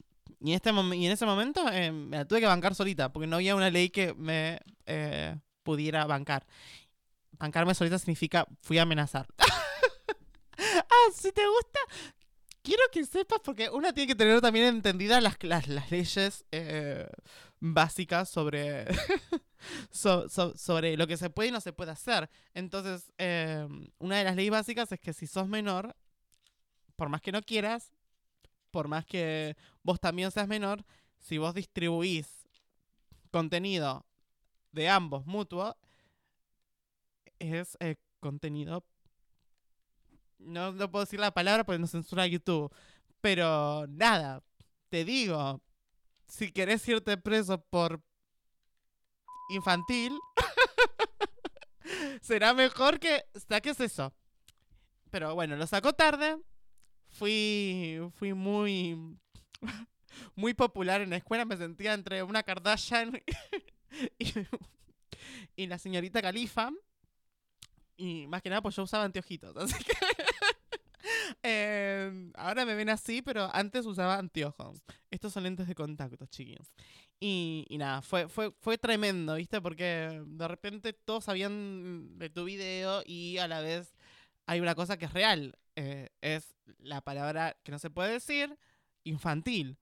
y en, este y en ese momento eh, me la tuve que bancar solita, porque no había una ley que me eh, pudiera bancar. Bancarme solita significa fui a amenazar. *laughs* ah, si te gusta. Quiero que sepas, porque una tiene que tener también entendidas las, las, leyes eh, básicas sobre, *laughs* so- so- sobre lo que se puede y no se puede hacer. Entonces, eh, una de las leyes básicas es que si sos menor, por más que no quieras, por más que vos también seas menor, si vos distribuís contenido de ambos mutuo, es eh, contenido no, no puedo decir la palabra porque nos censura YouTube. Pero nada, te digo, si querés irte preso por infantil, *laughs* será mejor que saques eso. Pero bueno, lo sacó tarde. Fui, fui muy, *laughs* muy popular en la escuela. Me sentía entre una Kardashian *laughs* y, y la señorita Califa. Y más que nada, pues yo usaba anteojitos. *laughs* Así que. eh, ahora me ven así, pero antes usaba anteojos. Estos son lentes de contacto, chiquillos. Y, y nada, fue, fue, fue tremendo, ¿viste? Porque de repente todos sabían de tu video y a la vez hay una cosa que es real. eh, es la palabra que no se puede decir, infantil.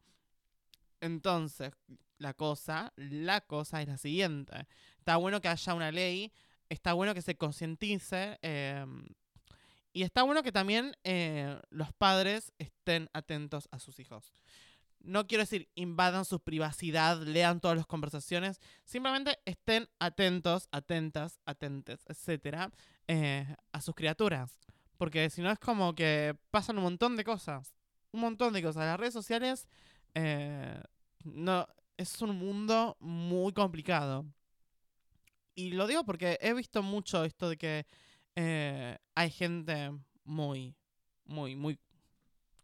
Entonces, la cosa, la cosa es la siguiente. Está bueno que haya una ley está bueno que se concientice eh, y está bueno que también eh, los padres estén atentos a sus hijos. No quiero decir invadan su privacidad, lean todas las conversaciones, simplemente estén atentos, atentas, atentes, etcétera, eh, a sus criaturas. Porque si no es como que pasan un montón de cosas. Un montón de cosas. Las redes sociales eh, no, es un mundo muy complicado. Y lo digo porque he visto mucho esto de que eh, hay gente muy, muy, muy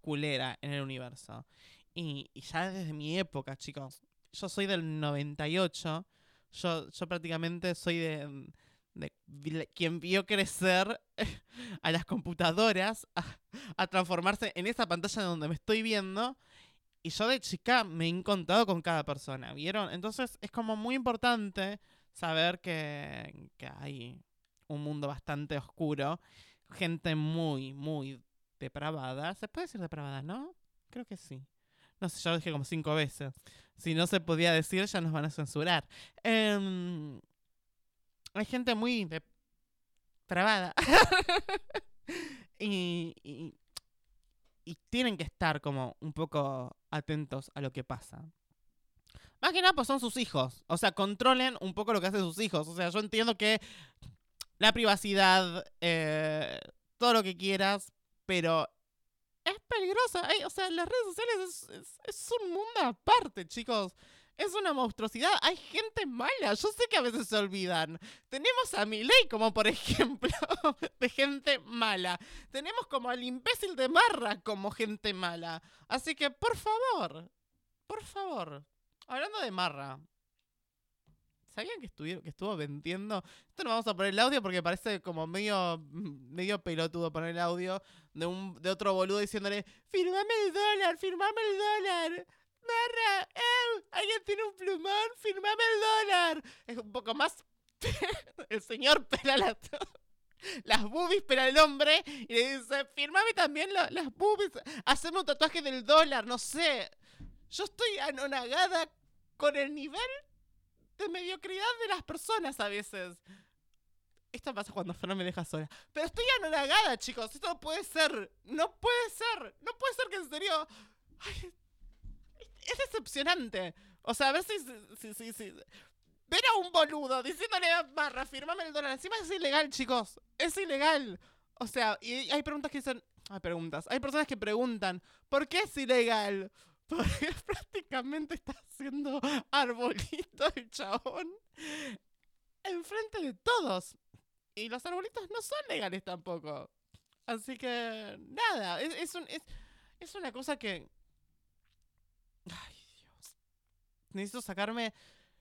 culera en el universo. Y, y ya desde mi época, chicos, yo soy del 98, yo, yo prácticamente soy de, de quien vio crecer *laughs* a las computadoras a transformarse en esa pantalla donde me estoy viendo. Y yo de chica me he encontrado con cada persona, ¿vieron? Entonces es como muy importante saber que, que hay un mundo bastante oscuro, gente muy, muy depravada. ¿Se puede decir depravada, no? Creo que sí. No sé, ya lo dije como cinco veces. Si no se podía decir, ya nos van a censurar. Em, hay gente muy depravada. *laughs* y, y, y tienen que estar como un poco atentos a lo que pasa. Más que nada, pues son sus hijos. O sea, controlen un poco lo que hacen sus hijos. O sea, yo entiendo que la privacidad, eh, todo lo que quieras, pero es peligroso. Ey, o sea, las redes sociales es, es- un mundo aparte, chicos. Es una monstruosidad. Hay gente mala. Yo sé que a veces se olvidan. Tenemos a Milei como por *laughs* ejemplo de gente mala. Tenemos como al imbécil de Marra como gente mala. Así que, por favor, por favor. Hablando de Marra. ¿Sabían que, que estuvo vendiendo? Esto no vamos a poner el audio porque parece como medio, *laughs* medio pelotudo poner el audio de, un, de otro boludo diciéndole, firmame el dólar, firmame el dólar. Marra, eh, alguien tiene un plumón, firmame el dólar. Es un poco más... *laughs* el señor pela las, las boobies, pela el hombre y le dice, firmame también la- las boobies, haceme un tatuaje del dólar, no sé. Yo estoy anonagada con el nivel de mediocridad de las personas a veces. Esto pasa cuando Fran me deja sola. Pero estoy anonagada, chicos. Esto no puede ser. No puede ser. No puede ser que en serio. Es decepcionante. O sea, a ver si, si, si, si- Ver a un boludo diciéndole Barra, firmame el dólar. Encima es ilegal, chicos. Es ilegal. O sea, y hay preguntas que dicen. Hay preguntas. Hay personas que preguntan, ¿por qué es ilegal? Porque *laughs* prácticamente está haciendo arbolito el chabón enfrente de todos. Y los arbolitos no son legales tampoco. Así que, nada, es, es, un- es, es una cosa que... Ay, Dios. Necesito sacarme...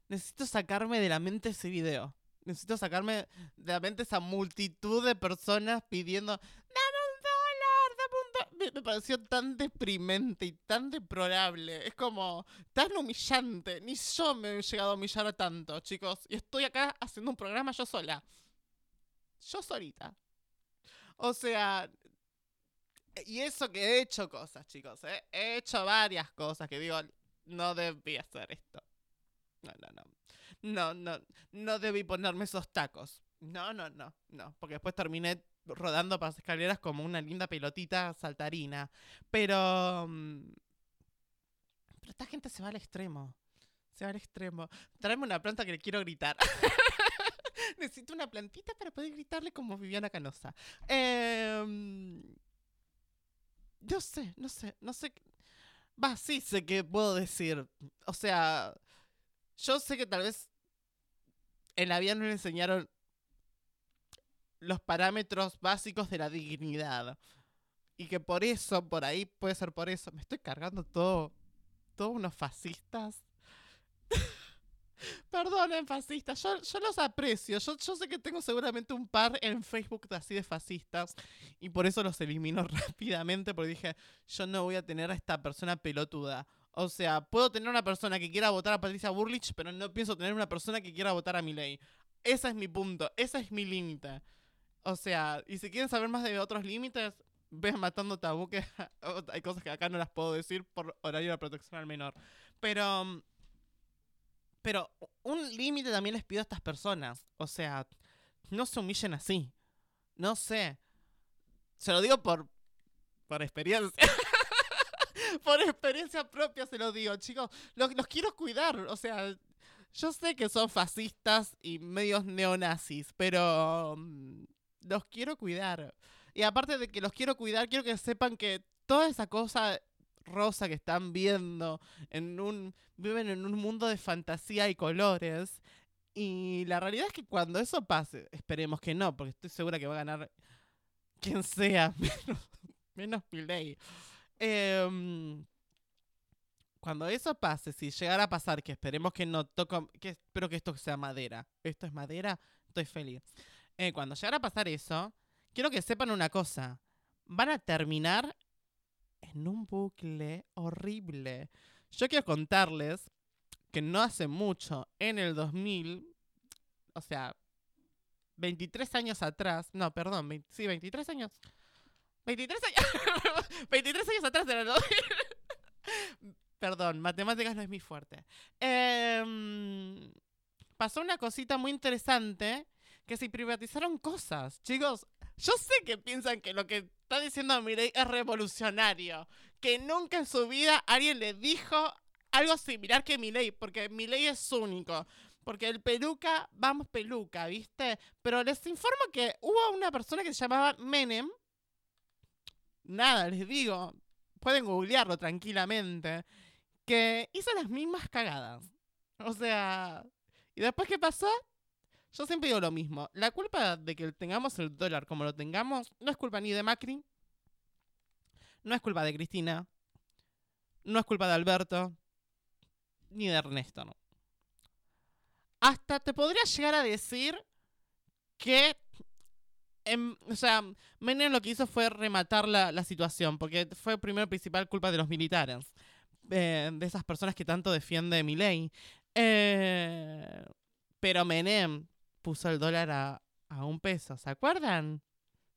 Necesito sacarme de la mente ese video. Necesito sacarme de la mente esa multitud de personas pidiendo... ¡Dame un dólar! ¡Dame un dólar! Me, pareció tan deprimente y tan deplorable. Es como tan humillante. Ni yo me he llegado a humillar tanto, chicos. Y estoy acá haciendo un programa yo sola. Yo solita. O sea, Y eso que he hecho cosas, chicos, ¿eh? He hecho varias cosas que digo, no debí hacer esto. No, no, no. No, no, no debí ponerme esos tacos. No, no, no, no. Porque después terminé rodando por las escaleras como una linda pelotita saltarina. Pero... mm, Pero esta gente se va al extremo. Se va al extremo. Tráeme una planta que le quiero gritar. *laughs* Necesito una plantita para poder gritarle como Viviana Canosa. Em, no sé, no sé, no sé. Va, sí sé qué puedo decir. O sea, yo sé que tal vez en la vida no le enseñaron los parámetros básicos de la dignidad. Y que por eso, por ahí, puede ser por eso. Me estoy cargando todo. Todos unos fascistas. *laughs* Perdonen, fascistas. Yo, yo los aprecio. Yo, yo sé que tengo seguramente un par en Facebook de así de fascistas. Y por eso los elimino *laughs* rápidamente. Porque dije, yo no voy a tener a esta persona pelotuda. O sea, puedo tener una persona que quiera votar a Patricia Burlich, pero no pienso tener una persona que quiera votar a Milei. Ese es mi punto. Ese es mi límite. O sea, y si quieren saber más de otros límites, ven matando tabú que *laughs* hay cosas que acá no las puedo decir por horario de protección al menor. Pero mm, pero un límite también les pido a estas personas. O sea, no se humillen así. No sé. Se lo digo por por experiencia. *laughs* por experiencia propia se lo digo, chicos. Los, los quiero cuidar. O sea, yo sé que son fascistas y medios neonazis, pero mm, los quiero cuidar. Y aparte de que los quiero cuidar, quiero que sepan que toda esa cosa rosa que están viendo en un viven en un mundo de fantasía y colores y la realidad es que cuando eso pase, esperemos que no, porque estoy segura que va a ganar quien sea, *laughs* menos, menos Milei. Em, cuando eso pase, si llegara a pasar, que esperemos que no toco, que espero que esto sea madera. Esto es madera, estoy feliz. Eh, cuando llegara a pasar eso, quiero que sepan una cosa. Van a terminar en un bucle horrible. Yo quiero contarles que no hace mucho, en el 2000, o sea, 23 años atrás, no, perdón, 20 sí, 23 años. 23 años, *laughs* 23 años atrás era el 2000. Perdón, matemáticas no es mi fuerte. Em, pasó una cosita muy interesante, que se privatizaron cosas. Chicos, yo sé que piensan que lo que está diciendo Mireille es revolucionario. Que nunca en su vida alguien le dijo algo similar que Milei, porque Milei es único. Porque el peluca, vamos peluca, ¿viste? Pero les informo que hubo una persona que se llamaba Menem. Nada, les digo. Pueden googlearlo tranquilamente. Que hizo las mismas cagadas. O sea. ¿Y después qué pasó? Yo siempre digo lo mismo. La culpa de que tengamos el dólar como lo tengamos no es culpa ni de Macri, no es culpa de Cristina, no es culpa de Alberto, ni de Ernesto, no. Hasta te podría llegar a decir que, em, o sea, Menem lo que hizo fue rematar la, la situación, porque fue primero principal culpa de los militares, eh, de esas personas que tanto defiende Milei. Eh, pero Menem puso el dólar a, a un peso, ¿se acuerdan?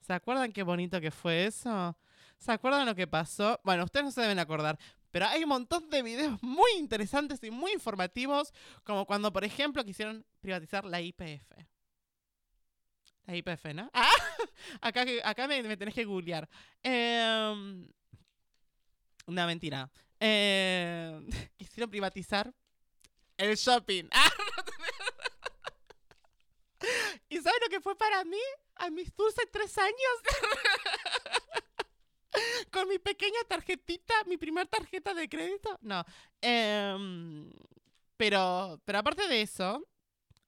¿Se acuerdan qué bonito que fue eso? ¿Se acuerdan lo que pasó? Bueno, ustedes no se deben acordar, pero hay un montón de videos *laughs* muy interesantes y muy informativos, como cuando, por ejemplo, quisieron privatizar la IPF. La IPF, ¿no? *laughs* Ah, acá, acá me, tenés que googlear. Em, una mentira. Em, *laughs* quisieron privatizar el shopping. Ah, ¿Y sabes lo que fue para mí? A mis dulces tres años. *laughs* Con mi pequeña tarjetita, mi primer tarjeta de crédito. No. em, pero, pero aparte de eso,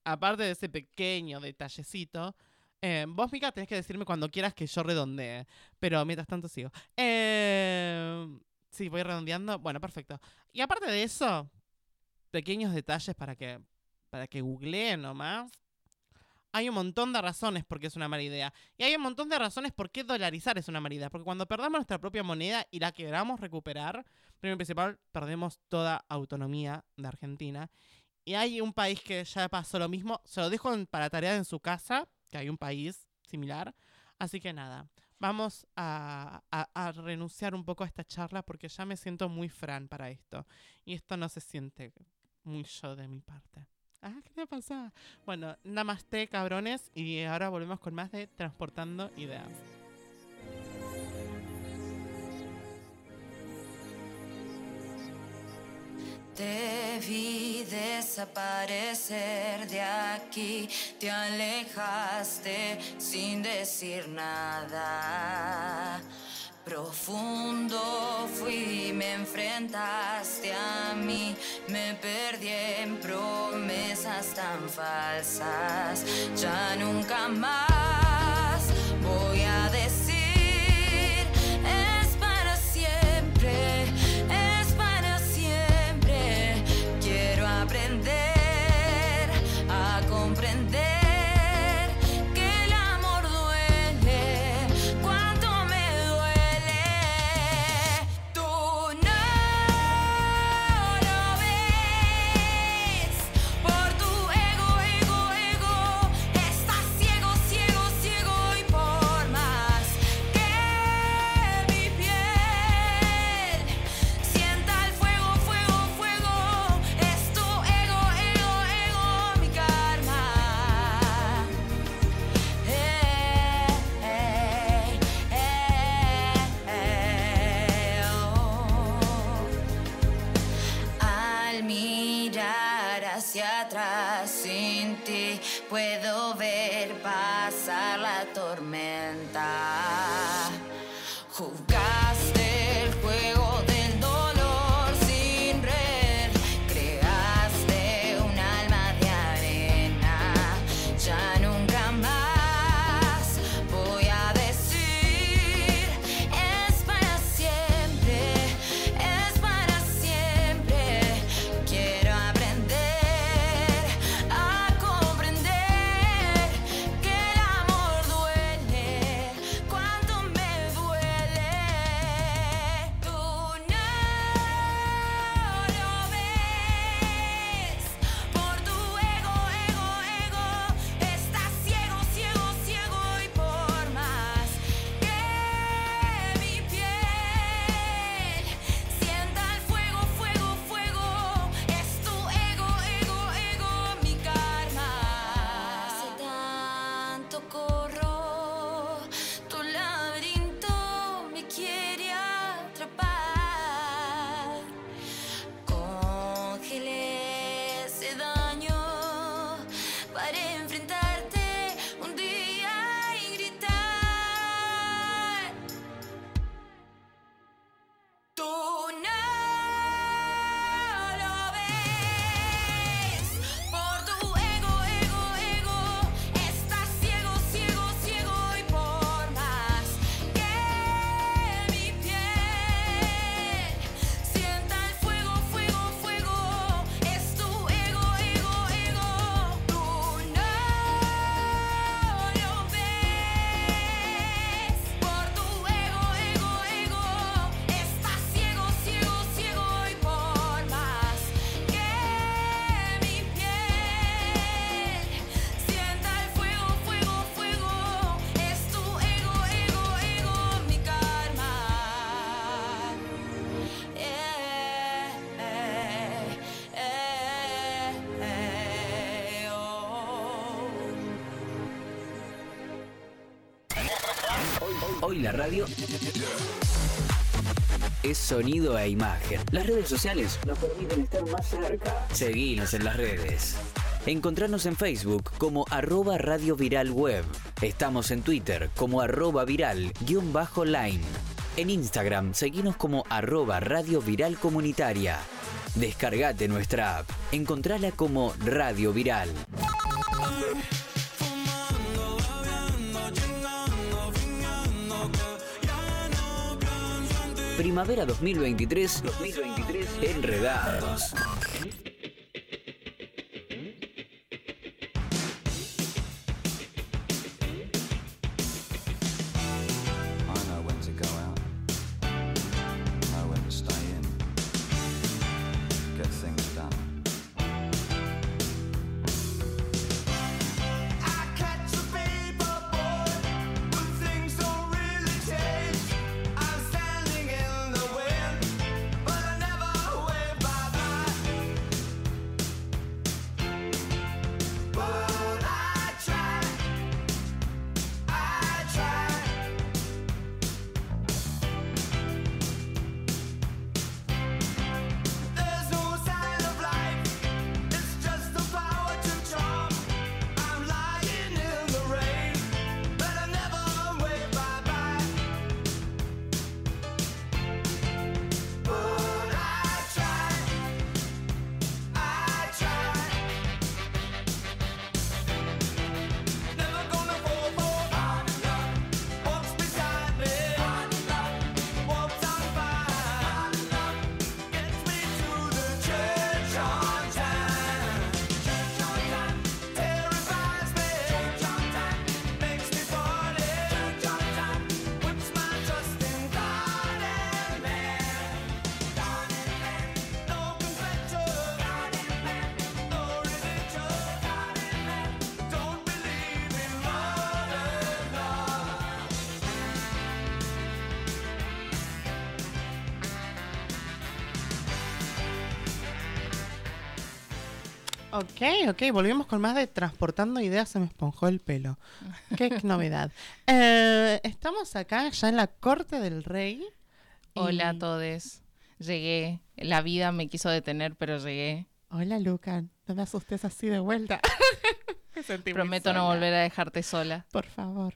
aparte de ese pequeño detallecito, em, vos, Mica, tenés que decirme cuando quieras que yo redondee. Pero mientras tanto sigo. Em, sí, voy redondeando. Bueno, perfecto. Y aparte de eso, pequeños detalles para que, para que googleen nomás hay un montón de razones por qué es una mala idea. Y hay un montón de razones por qué dolarizar es una mala idea. Porque cuando perdamos nuestra propia moneda y la queramos recuperar, primero principal, perdemos toda autonomía de Argentina. Y hay un país que ya pasó lo mismo. Se lo dejo para tarea en su casa, que hay un país similar. Así que nada, vamos a, a, renunciar un poco a esta charla porque ya me siento muy Fran para esto. Y esto no se siente muy yo de mi parte. Ah, ¿qué te pasa? Bueno, namaste, cabrones. Y ahora volvemos con más de Transportando Ideas. Te vi desaparecer de aquí, te alejaste sin decir nada. Profundo fui, me enfrentaste a mí, me perdí en promesas tan falsas, ya nunca más. Hoy la radio es sonido e imagen. Las redes sociales nos permiten estar más cerca. Seguinos en las redes. Encontrarnos en Facebook como arroba Radio Viral Web. Estamos en Twitter como arroba viral-line. En Instagram seguinos como arroba Radio Viral Comunitaria. Descargate nuestra app. Encontrala como Radio Viral. Primavera 2023, 2023 Enredados. Ok, ok, volvimos con más de Transportando Ideas, se me esponjó el pelo. Qué *laughs* novedad. Eh, estamos acá ya en la corte del rey. Hola a todos. Llegué. La vida me quiso detener, pero llegué. Hola, Luca. No me asustes así de vuelta. *laughs* Me Prometo no volver a dejarte sola. Por favor.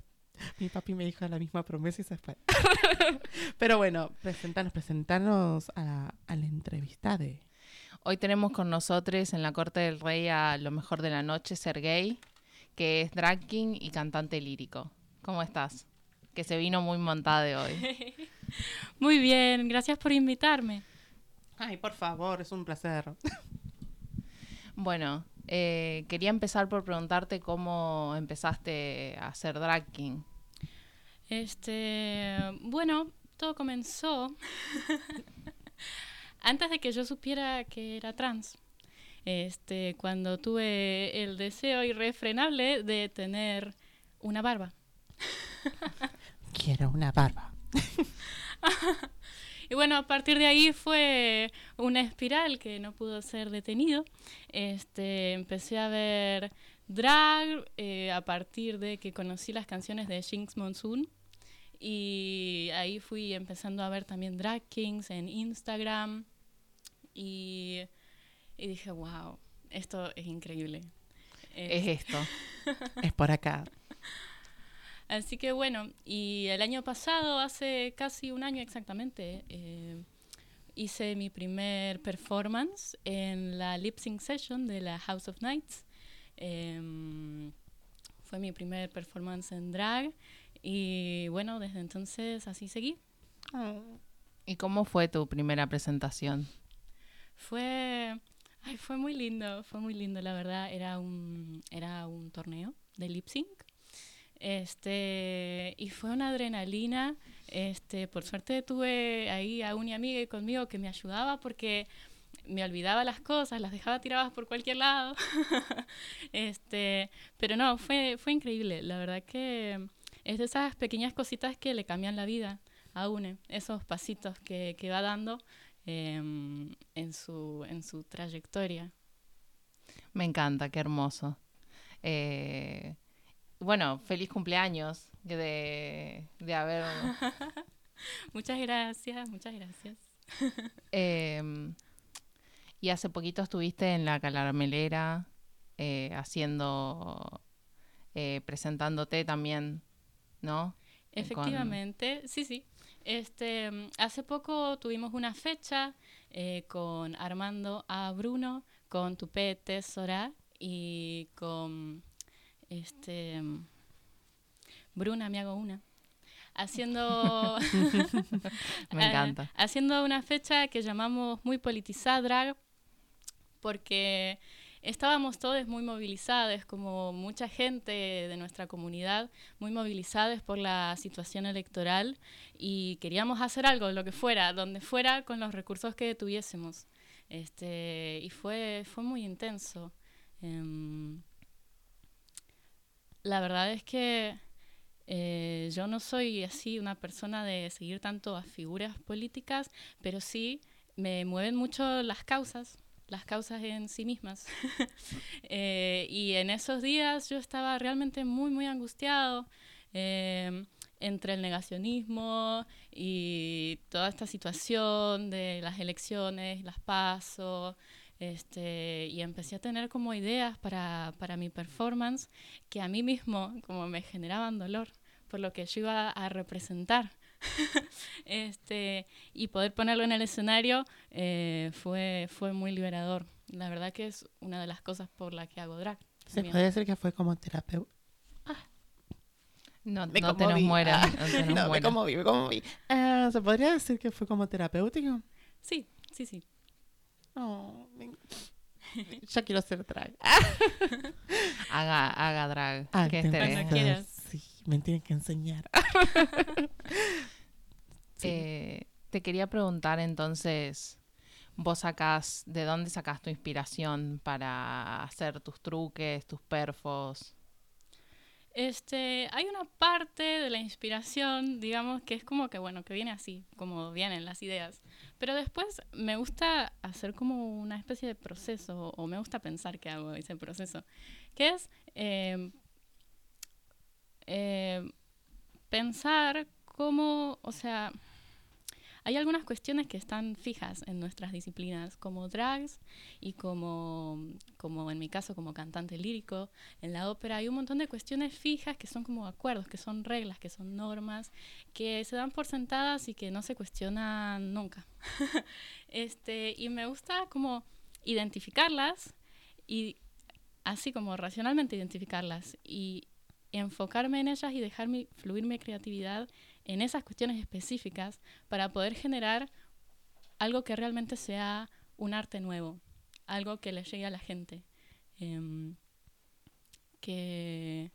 Mi papi me dijo la misma promesa y se fue. *laughs* Pero bueno, presentanos, presentanos a, a la entrevista de... Hoy tenemos con nosotros en la Corte del Rey a lo mejor de la noche, Sergey, que es drag king y cantante lírico. ¿Cómo estás? Que se vino muy montada de hoy. *laughs* Muy bien, gracias por invitarme. Ay, por favor, es un placer. *laughs* Bueno, eh, quería empezar por preguntarte cómo empezaste a hacer drag king. Este, bueno, todo comenzó *laughs* antes de que yo supiera que era trans. Este, cuando tuve el deseo irrefrenable de tener una barba. *laughs* Quiero una barba. *laughs* Y bueno, a partir de ahí fue una espiral que no pudo ser detenido. Este, empecé a ver drag eh, a partir de que conocí las canciones de Jinx Monsoon. Y ahí fui empezando a ver también drag kings en Instagram. Y, y dije, wow, esto es increíble. Es esto. *laughs* Es por acá. Así que bueno, y el año pasado, hace casi un año exactamente, eh, hice mi primer performance en la lip sync session de la House of Nights. Em, fue mi primer performance en drag y bueno, desde entonces así seguí. ¿Y cómo fue tu primera presentación? Fue, ay, fue muy lindo, fue muy lindo, la verdad. Era un, era un torneo de lip sync. Este, y fue una adrenalina. Este, por suerte tuve ahí a una amiga conmigo que me ayudaba porque me olvidaba las cosas, las dejaba tiradas por cualquier lado. *laughs* este, pero no, fue, fue increíble. La verdad que es de esas pequeñas cositas que le cambian la vida a une, esos pasitos que, que va dando em, en, su, en su trayectoria. Me encanta, qué hermoso. Eh, bueno, feliz cumpleaños de, de haber... *laughs* muchas gracias, muchas gracias. *laughs* Eh, y hace poquito estuviste en la caramelera eh, haciendo, eh, presentándote también, ¿no? Con- Efectivamente, sí, sí. Este, hace poco tuvimos una fecha eh, con Armando A. Bruno, con Tupete Sora y con este Bruna me hago una. Haciendo *laughs* Me encanta. eh, *laughs* haciendo una fecha que llamamos muy politizada drag porque estábamos todos muy movilizados, como mucha gente de nuestra comunidad, muy movilizados por la situación electoral y queríamos hacer algo, lo que fuera, donde fuera, con los recursos que tuviésemos. Este, y fue, fue muy intenso. Em, la verdad es que eh, yo no soy así una persona de seguir tanto a figuras políticas, pero sí me mueven mucho las causas, las causas en sí mismas. *laughs* Eh, y en esos días yo estaba realmente muy, muy angustiado eh, entre el negacionismo y toda esta situación de las elecciones, las pasos. Este, y empecé a tener como ideas para, para mi performance que a mí mismo como me generaban dolor por lo que yo iba a representar. *laughs* este, y poder ponerlo en el escenario eh, fue, fue muy liberador. La verdad que es una de las cosas por la que hago drag. Se también. puede decir que fue como terapeuta. No, Me no te nos mueras. Ah, no te nos no, me conmoví, me conmoví. Ah, ¿Se podría decir que fue como terapéutico? Sí, sí, sí. No, me- ya quiero ser drag. *laughs* *laughs* Haga, haga drag. Ah, que te esté- Cuando quieras. Sí, me tienen que enseñar. *laughs* Eh, te quería preguntar entonces, vos sacás, ¿de dónde sacás tu inspiración para hacer tus truques, tus perfos? Este, hay una parte de la inspiración, digamos, que es como que, bueno, que viene así, como vienen las ideas. Pero después me gusta hacer como una especie de proceso, o me gusta pensar que hago ese proceso, que es eh, eh, pensar cómo, o sea, hay algunas cuestiones que están fijas en nuestras disciplinas, como drags y como, como en mi caso como cantante lírico. En la ópera hay un montón de cuestiones fijas que son como acuerdos, que son reglas, que son normas, que se dan por sentadas y que no se cuestionan nunca. *laughs* este, y me gusta como identificarlas y así como racionalmente identificarlas y enfocarme en ellas y dejar mi- fluir mi creatividad en esas cuestiones específicas para poder generar algo que realmente sea un arte nuevo, algo que le llegue a la gente, em, que,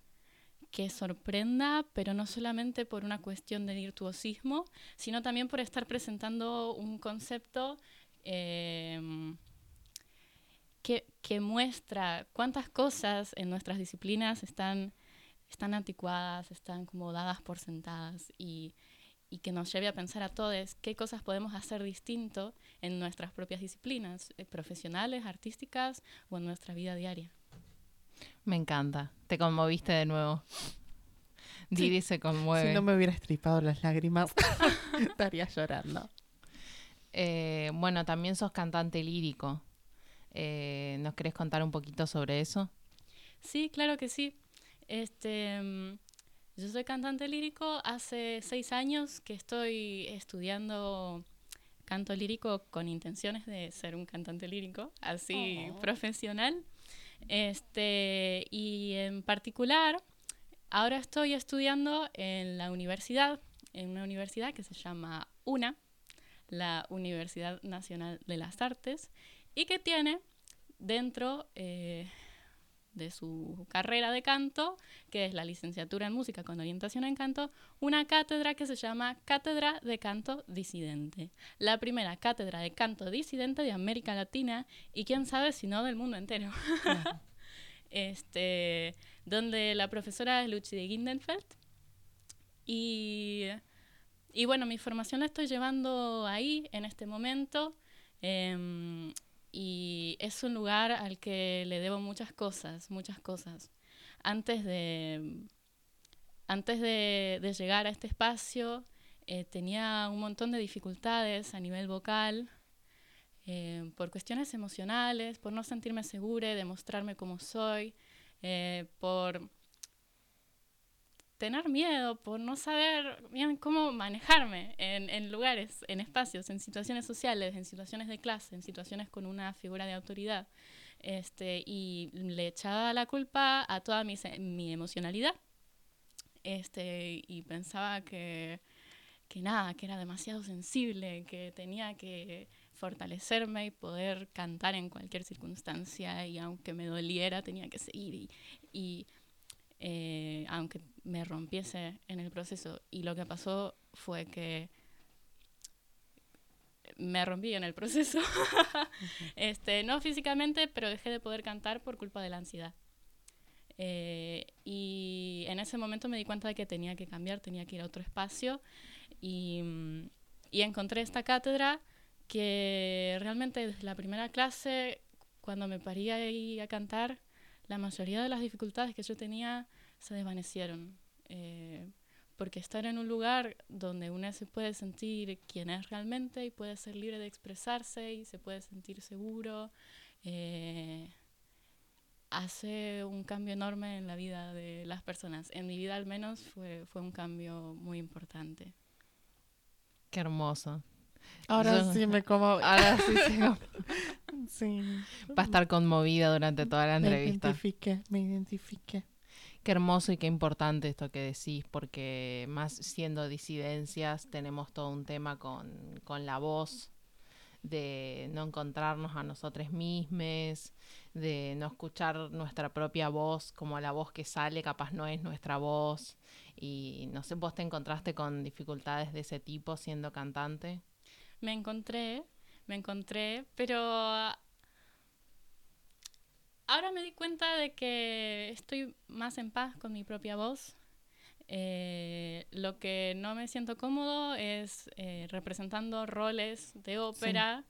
que sorprenda, pero no solamente por una cuestión de virtuosismo, sino también por estar presentando un concepto em, que, que muestra cuántas cosas en nuestras disciplinas están, están anticuadas, están como dadas por sentadas y, y que nos lleve a pensar a todos qué cosas podemos hacer distinto en nuestras propias disciplinas, eh, profesionales, artísticas o en nuestra vida diaria. Me encanta. Te conmoviste de nuevo. Didi se conmueve. Si no me hubiera estripado las lágrimas, *laughs* estaría llorando. Eh, bueno, también sos cantante lírico. Eh, ¿Nos querés contar un poquito sobre eso? Sí, claro que sí. Este, yo soy cantante lírico. Hace seis años que estoy estudiando canto lírico con intenciones de ser un cantante lírico, así Oh. profesional. Este, y en particular, ahora estoy estudiando en la universidad, en una universidad que se llama UNA, la Universidad Nacional de las Artes, y que tiene dentro eh, de su carrera de canto, que es la licenciatura en música con orientación en canto, una cátedra que se llama Cátedra de Canto Disidente. La primera cátedra de canto disidente de América Latina y quién sabe si no del mundo entero. *laughs* este, donde la profesora es Luchi de Gindenfeld. Y, y bueno, mi formación la estoy llevando ahí en este momento. em, y es un lugar al que le debo muchas cosas, muchas cosas. Antes de, antes de, de llegar a este espacio, eh, tenía un montón de dificultades a nivel vocal, eh, por cuestiones emocionales, por no sentirme segura, de mostrarme como soy, eh, por tener miedo, por no saber bien cómo manejarme en, en lugares, en espacios, en situaciones sociales, en situaciones de clase, en situaciones con una figura de autoridad. Este, y le echaba la culpa a toda mi, mi emocionalidad. Este, y pensaba que, que nada, que era demasiado sensible, que tenía que fortalecerme y poder cantar en cualquier circunstancia y aunque me doliera tenía que seguir y, y, eh, aunque me rompiese en el proceso. Y lo que pasó fue que me rompí en el proceso. *laughs* este, no físicamente, pero dejé de poder cantar por culpa de la ansiedad. Eh, y en ese momento me di cuenta de que tenía que cambiar, tenía que ir a otro espacio y, y encontré esta cátedra que realmente desde la primera clase, cuando me parí ahí a cantar, la mayoría de las dificultades que yo tenía se desvanecieron. Eh, porque estar en un lugar donde uno se puede sentir quien es realmente y puede ser libre de expresarse y se puede sentir seguro, eh, hace un cambio enorme en la vida de las personas. En mi vida al menos fue, fue un cambio muy importante. Qué hermoso. Ahora Yo- sí me como. *laughs* Ahora sí *laughs* se com- Sí. Va a estar conmovida durante toda la Me entrevista. identifiqué, me identifiqué. Qué hermoso y qué importante esto que decís, porque más siendo disidencias tenemos todo un tema con, con la voz, de no encontrarnos a nosotros mismos, de no escuchar nuestra propia voz como la voz que sale, capaz no es nuestra voz. Y no sé, vos te encontraste con dificultades de ese tipo siendo cantante. Me encontré, me encontré, pero ahora me di cuenta de que estoy más en paz con mi propia voz. Eh, lo que no me siento cómodo es eh, representando roles de ópera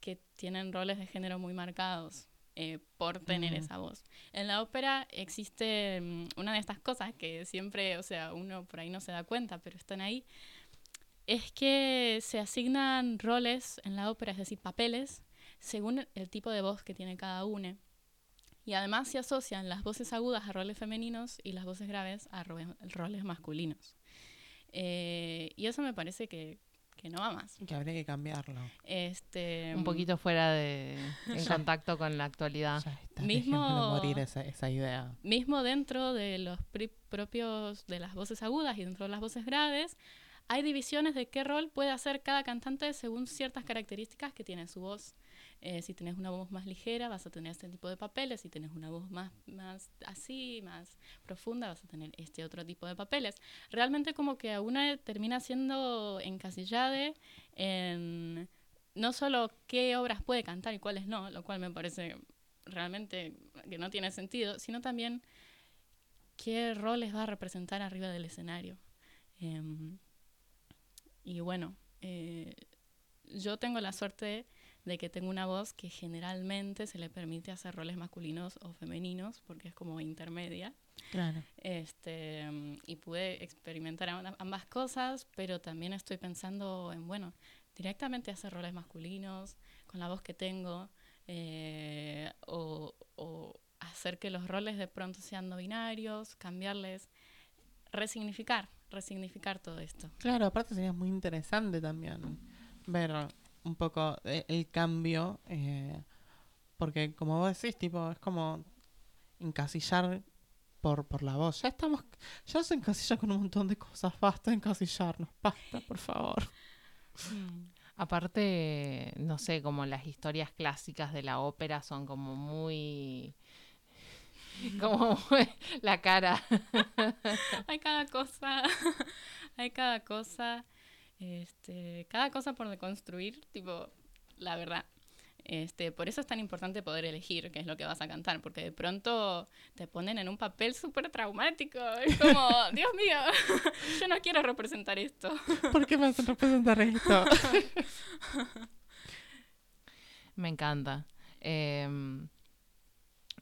que tienen roles de género muy marcados eh, por tener Mm. esa voz. En la ópera existe mm, una de estas cosas que siempre, o sea, uno por ahí no se da cuenta, pero están ahí, es que se asignan roles en la ópera, es decir, papeles, según el tipo de voz que tiene cada uno. Y además se asocian las voces agudas a roles femeninos y las voces graves a ro- roles masculinos. Eh, y eso me parece que, que no va más. Que habría que cambiarlo. Este, Un poquito fuera de *laughs* en Ya. contacto con la actualidad. Está, Mismo- morir esa, esa idea. mismo dentro de los propios de las voces agudas y dentro de las voces graves, hay divisiones de qué rol puede hacer cada cantante según ciertas características que tiene su voz. Eh, si tenés una voz más ligera, vas a tener este tipo de papeles. Si tenés una voz más, más así, más profunda, vas a tener este otro tipo de papeles. Realmente como que una termina siendo encasillada en no solo qué obras puede cantar y cuáles no, lo cual me parece realmente que no tiene sentido, sino también qué roles va a representar arriba del escenario. Em, y bueno, eh, yo tengo la suerte de que tengo una voz que generalmente se le permite hacer roles masculinos o femeninos, porque es como intermedia. Claro. Este, y pude experimentar am- ambas cosas, pero también estoy pensando en, bueno, directamente hacer roles masculinos con la voz que tengo, eh, o, o hacer que los roles de pronto sean no binarios, cambiarles, resignificar, resignificar todo esto. Claro, aparte sería muy interesante también ver un poco eh, el cambio, eh, porque como vos decís, tipo, es como encasillar por, por la voz. Ya estamos, ya se encasilla con un montón de cosas, basta de encasillarnos, basta, por favor. Aparte, no sé, como las historias clásicas de la ópera son como muy... Como la cara. *laughs* hay cada cosa, hay cada cosa, este, cada cosa por deconstruir, tipo, la verdad. Este, por eso es tan importante poder elegir qué es lo que vas a cantar, porque de pronto te ponen en un papel súper traumático. Es como, *laughs* Dios mío, yo no quiero representar esto. *laughs* ¿Por qué me hacen representar esto? *laughs* Me encanta. Em,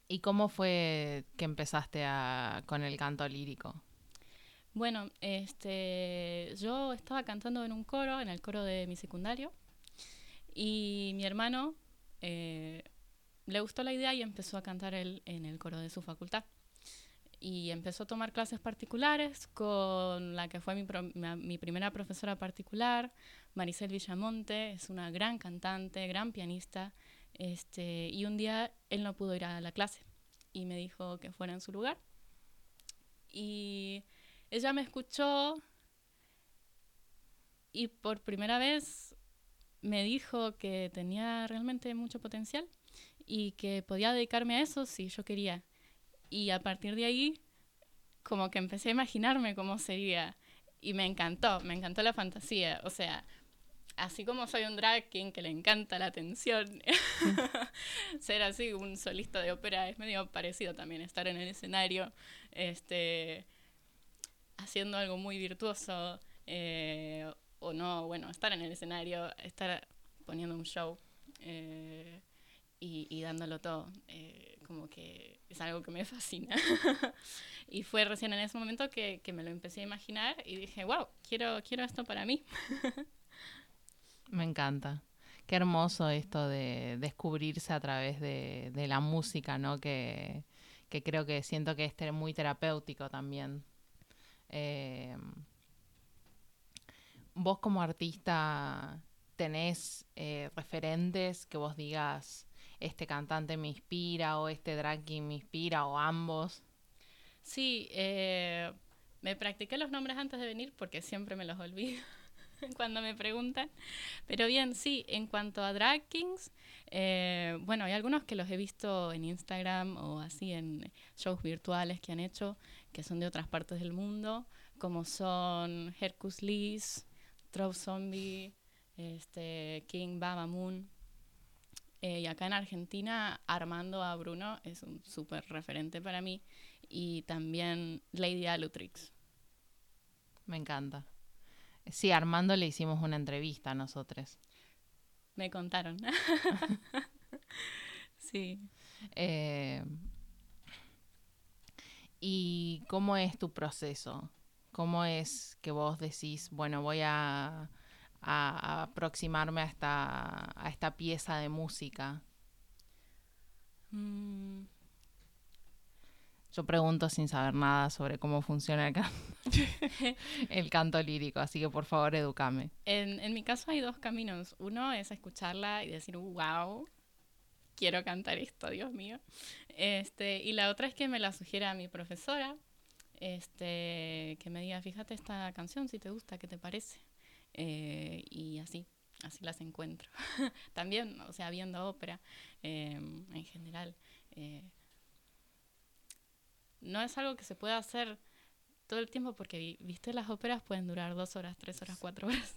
¿Y cómo fue que empezaste a, con el canto lírico? Bueno, este, yo estaba cantando en un coro, en el coro de mi secundario, y mi hermano eh, le gustó la idea y empezó a cantar él en el coro de su facultad. Y empezó a tomar clases particulares con la que fue mi, pro- ma- mi primera profesora particular, Maricel Villamonte, es una gran cantante, gran pianista, este, y un día él no pudo ir a la clase y me dijo que fuera en su lugar. Y ella me escuchó y por primera vez me dijo que tenía realmente mucho potencial y que podía dedicarme a eso si yo quería. Y a partir de ahí, como que empecé a imaginarme cómo sería. Y me encantó, me encantó la fantasía. O sea, así como soy un drag king que le encanta la atención, *laughs* ser así un solista de ópera es medio parecido también, estar en el escenario, este, haciendo algo muy virtuoso, eh, o no, bueno, estar en el escenario, estar poniendo un show eh, y, y dándolo todo, eh, como que es algo que me *laughs* fascina. y fue recién en ese momento que, que me lo empecé a imaginar y dije, wow, quiero, quiero esto para mí. Me encanta. Qué hermoso esto de descubrirse a través de, de la música, ¿no? Que, que creo que siento que es muy terapéutico también. Eh, vos como artista tenés eh, referentes que vos digas, este cantante me inspira o este drag me inspira o ambos. Sí, eh, me practiqué los nombres antes de venir porque siempre me los olvido *laughs* cuando me preguntan. Pero bien, sí, en cuanto a drag kings, eh, bueno, hay algunos que los he visto en Instagram o así en shows virtuales que han hecho, que son de otras partes del mundo, como son Hercus Lees, Trove Zombie, este, King Baba Moon. Eh, y acá en Argentina, Armando a Bruno es un súper referente para mí. Y también Lady Alutrix. Me encanta. Sí, a Armando le hicimos una entrevista a nosotros. Me contaron. *laughs* sí. Eh, ¿Y cómo es tu proceso? ¿Cómo es que vos decís, bueno, voy a, a aproximarme a esta, a esta pieza de música? Mm, Yo pregunto sin saber nada sobre cómo funciona el, can- *laughs* el canto lírico, así que por favor educame. En, en mi caso hay dos caminos. Uno es escucharla y decir, wow, quiero cantar esto, Dios mío. Este, y la otra es que me la sugiera mi profesora, este, que me diga, fíjate esta canción, si te gusta, ¿qué te parece? Eh, y así, así las encuentro. *laughs* También, o sea, viendo ópera eh, en general. eh, no es algo que se pueda hacer todo el tiempo porque, vi- viste, las óperas pueden durar dos horas, tres horas, cuatro horas.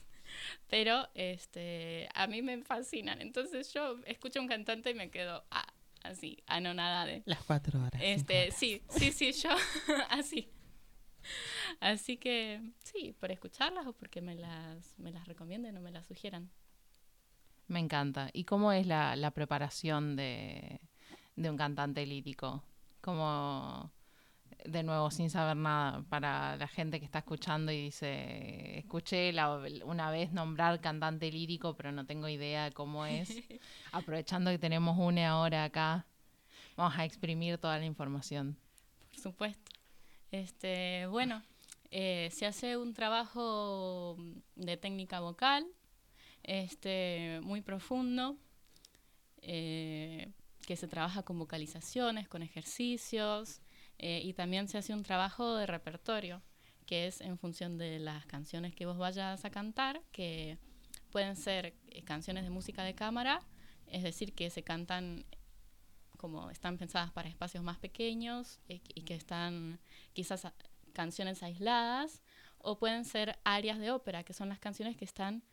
Pero este, a mí me fascinan. Entonces yo escucho a un cantante y me quedo ah, así, anonada de... Las cuatro horas. Este, sí, sí, sí, yo *laughs* así. Así que sí, por escucharlas o porque me las, me las recomienden o me las sugieran. Me encanta. ¿Y cómo es la, la preparación de, de un cantante lírico? Como, de nuevo, sin saber nada, para la gente que está escuchando y dice, escuché la- una vez nombrar cantante lírico, pero no tengo idea de cómo es. *laughs* Aprovechando que tenemos una hora acá, vamos a exprimir toda la información. Por supuesto. Este, bueno, eh, se hace un trabajo de técnica vocal, este, muy profundo, eh, que se trabaja con vocalizaciones, con ejercicios, eh, y también se hace un trabajo de repertorio, que es en función de las canciones que vos vayas a cantar, que pueden ser eh, canciones de música de cámara, es decir, que se cantan como están pensadas para espacios más pequeños eh, y que están quizás canciones aisladas, o pueden ser áreas de ópera, que son las canciones que están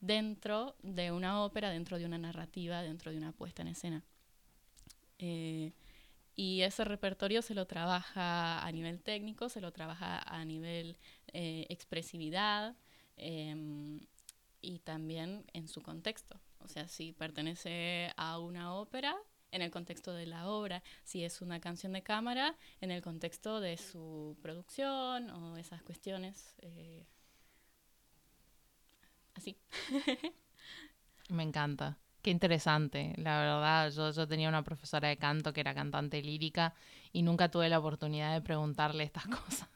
dentro de una ópera, dentro de una narrativa, dentro de una puesta en escena. Eh, y ese repertorio se lo trabaja a nivel técnico, se lo trabaja a nivel eh, expresividad em, y también en su contexto. O sea, si pertenece a una ópera, en el contexto de la obra, si es una canción de cámara, en el contexto de su producción o esas cuestiones. eh, así. *laughs* Me encanta. Qué interesante. La verdad, yo, yo tenía una profesora de canto que era cantante lírica y nunca tuve la oportunidad de preguntarle estas *laughs* cosas.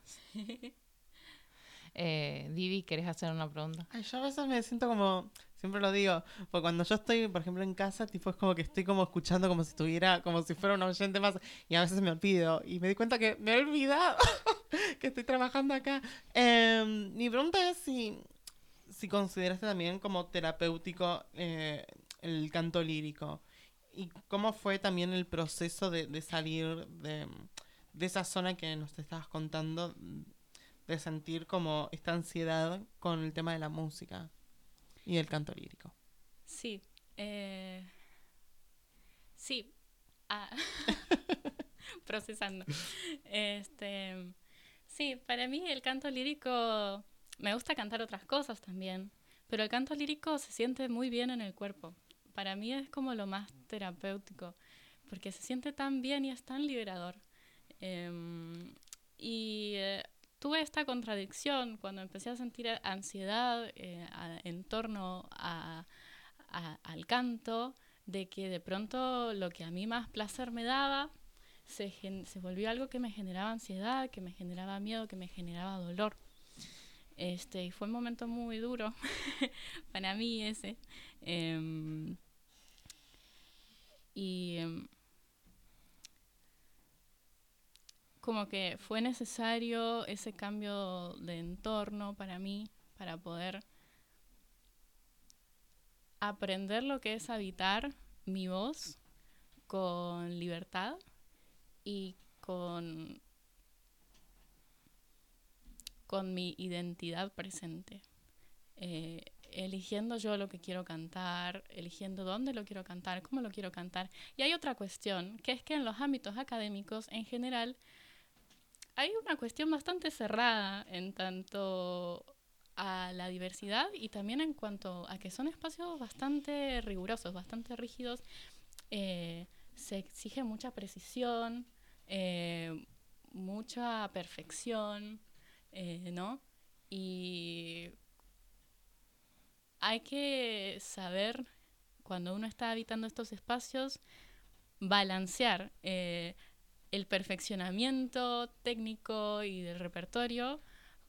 Eh, Didi, ¿querés hacer una pregunta? Ay, yo a veces me siento como, siempre lo digo, porque cuando yo estoy, por ejemplo, en casa, tipo es como que estoy como escuchando como si estuviera, como si fuera un oyente más, y a veces me olvido, y me di cuenta que me he olvidado *laughs* que estoy trabajando acá. Em, mi pregunta es si, si consideraste también como terapéutico eh, el canto lírico, y cómo fue también el proceso de, de salir de, de esa zona que nos estabas contando, de sentir como esta ansiedad con el tema de la música y el canto lírico. Sí. eh, sí. Ah, *laughs* *laughs* procesando. Este, sí, para mí el canto lírico, me gusta cantar otras cosas también, pero el canto lírico se siente muy bien en el cuerpo. Para mí es como lo más terapéutico, porque se siente tan bien y es tan liberador. Em, y eh, tuve esta contradicción cuando empecé a sentir ansiedad eh, en torno a, al canto, de que de pronto lo que a mí más placer me daba se, se volvió algo que me generaba ansiedad, que me generaba miedo, que me generaba dolor. Este, y fue un momento muy duro *laughs* para mí ese. Em, y em, como que fue necesario ese cambio de entorno para mí, para poder aprender lo que es habitar mi voz con libertad y con, con mi identidad presente. Eh, eligiendo yo lo que quiero cantar, eligiendo dónde lo quiero cantar, cómo lo quiero cantar. Y hay otra cuestión, que es que en los ámbitos académicos, en general, hay una cuestión bastante cerrada en tanto a la diversidad y también en cuanto a que son espacios bastante rigurosos, bastante rígidos. Eh, se exige mucha precisión, eh, mucha perfección, eh, ¿no? Y hay que saber, cuando uno está habitando estos espacios, balancear eh, el perfeccionamiento técnico y del repertorio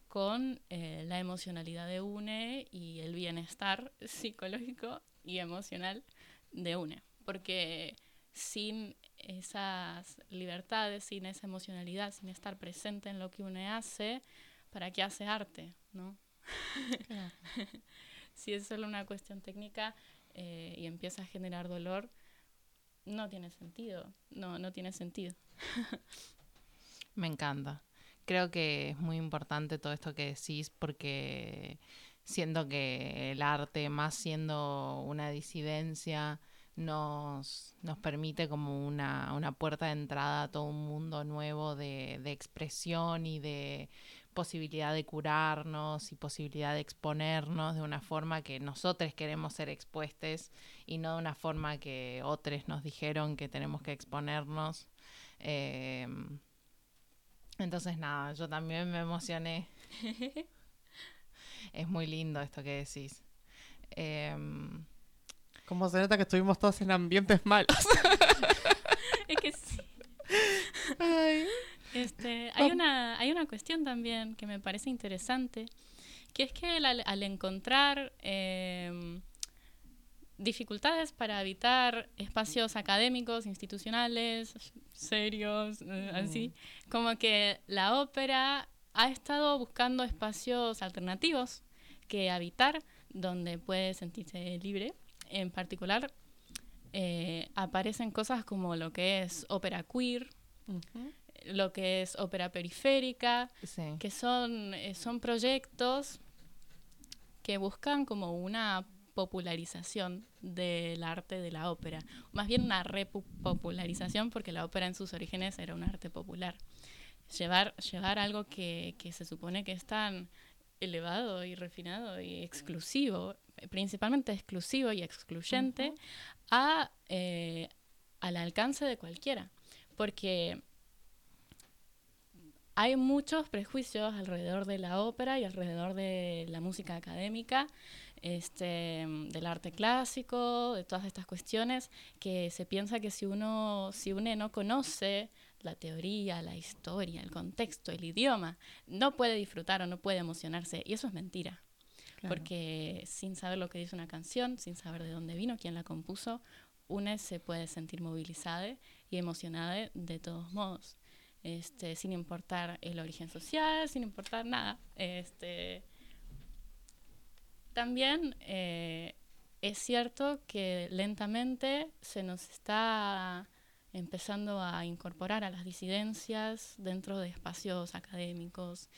con eh, la emocionalidad de UNE y el bienestar *laughs* psicológico y emocional de UNE. Porque sin esas libertades, sin esa emocionalidad, sin estar presente en lo que UNE hace, ¿para qué hace arte? ¿no? Claro. *laughs* si es solo una cuestión técnica eh, y empieza a generar dolor, no tiene sentido. No, no tiene sentido. *laughs* Me encanta. Creo que es muy importante todo esto que decís porque siento que el arte, más siendo una disidencia, nos, nos permite como una, una puerta de entrada a todo un mundo nuevo de, de expresión y de posibilidad de curarnos y posibilidad de exponernos de una forma que nosotros queremos ser expuestes y no de una forma que otros nos dijeron que tenemos que exponernos. Eh, entonces nada, yo también me emocioné. *laughs* es muy lindo esto que decís. Em, Como se nota que estuvimos todos en ambientes malos. *laughs* es que sí. Este, *laughs* hay, una, hay una cuestión también que me parece interesante, que es que al, al encontrar em, dificultades para habitar espacios académicos, institucionales, serios, eh, así, como que la ópera ha estado buscando espacios alternativos que habitar, donde puede sentirse libre. En particular, eh, aparecen cosas como lo que es ópera queer, lo que es ópera periférica, Sí. que son, eh, son proyectos que buscan como una popularización del arte de la ópera, más bien una repopularización porque la ópera en sus orígenes era un arte popular. Llevar, llevar algo que, que se supone que es tan elevado y refinado y exclusivo, principalmente exclusivo y excluyente, a, eh, al alcance de cualquiera. Porque hay muchos prejuicios alrededor de la ópera y alrededor de la música académica, este, del arte clásico, de todas estas cuestiones, que se piensa que si uno, si uno no conoce la teoría, la historia, el contexto, el idioma, no puede disfrutar o no puede emocionarse. Y eso es mentira. Claro. Porque sin saber lo que dice una canción, sin saber de dónde vino, quién la compuso, una se puede sentir movilizada y emocionada de todos modos. Este, sin importar el origen social, sin importar nada. Este, también eh, es cierto que lentamente se nos está empezando a incorporar a las disidencias dentro de espacios académicos,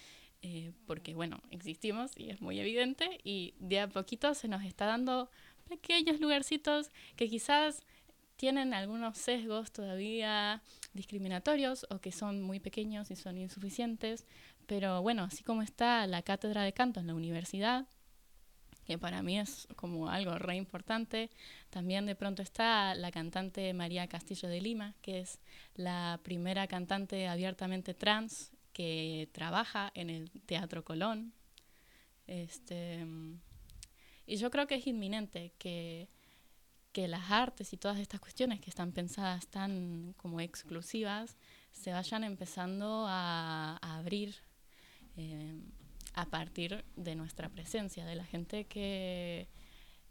eh, porque bueno, existimos y es muy evidente, y de a poquito se nos está dando pequeños lugarcitos que quizás tienen algunos sesgos todavía discriminatorios o que son muy pequeños y son insuficientes, pero bueno, así como está la cátedra de canto en la universidad, que para mí es como algo re importante. También de pronto está la cantante María Castillo de Lima, que es la primera cantante abiertamente trans que trabaja en el Teatro Colón. Este, y yo creo que es inminente que, que las artes y todas estas cuestiones que están pensadas tan como exclusivas se vayan empezando a, abrir. eh, a partir de nuestra presencia, de la gente que,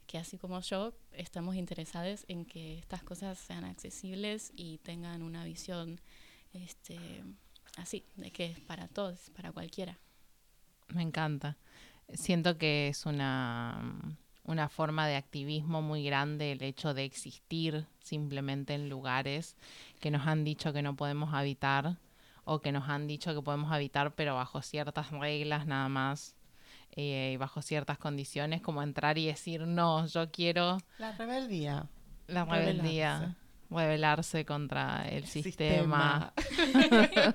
que así como yo estamos interesados en que estas cosas sean accesibles y tengan una visión este, así, de que es para todos, para cualquiera. Me encanta. Siento que es una, una forma de activismo muy grande el hecho de existir simplemente en lugares que nos han dicho que no podemos habitar o que nos han dicho que podemos habitar pero bajo ciertas reglas nada más eh, y bajo ciertas condiciones como entrar y decir no, yo quiero La rebeldía. la rebeldía. rebelarse contra el sistema.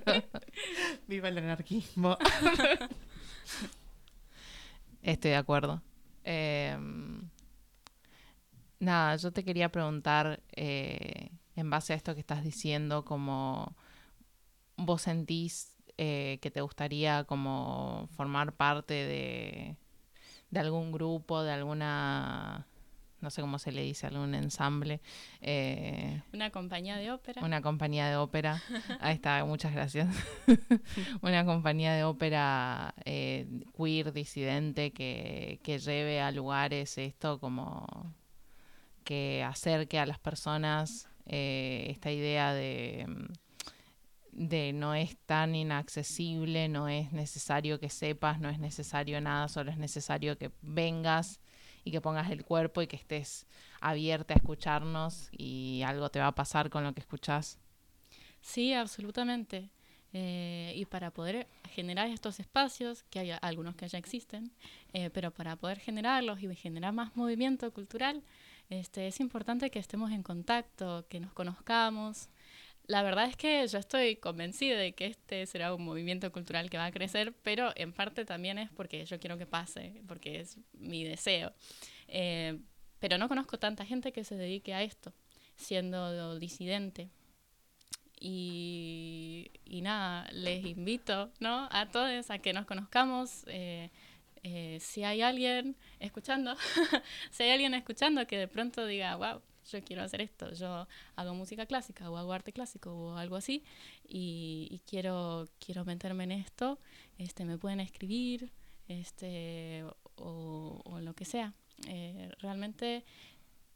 *laughs* Viva el anarquismo. *laughs* Estoy de acuerdo. Em, nada, yo te quería preguntar, eh, en base a esto que estás diciendo, como vos sentís eh, que te gustaría como formar parte de, de algún grupo, de alguna, no sé cómo se le dice, algún ensamble, eh, Una compañía de ópera. una compañía de ópera. *laughs* Ahí está, muchas gracias. *laughs* una compañía de ópera eh, queer, disidente, que, que lleve a lugares esto como que acerque a las personas eh, esta idea de, de no es tan inaccesible, no es necesario que sepas, no es necesario nada, solo es necesario que vengas y que pongas el cuerpo y que estés abierta a escucharnos y algo te va a pasar con lo que escuchás. Sí, absolutamente. Eh, y para poder generar estos espacios, que hay algunos que ya existen, eh, pero para poder generarlos y generar más movimiento cultural, este, es importante que estemos en contacto, que nos conozcamos. La verdad es que yo estoy convencida de que este será un movimiento cultural que va a crecer, pero en parte también es porque yo quiero que pase, porque es mi deseo. Eh, pero no conozco tanta gente que se dedique a esto, siendo disidente. Y, y nada, les invito ¿no? a todos a que nos conozcamos. eh, eh, si hay alguien escuchando, *laughs* si hay alguien escuchando que de pronto diga, wow, yo quiero hacer esto, yo hago música clásica o hago arte clásico o algo así y, y quiero, quiero meterme en esto, este, me pueden escribir este, o, o lo que sea. Eh, realmente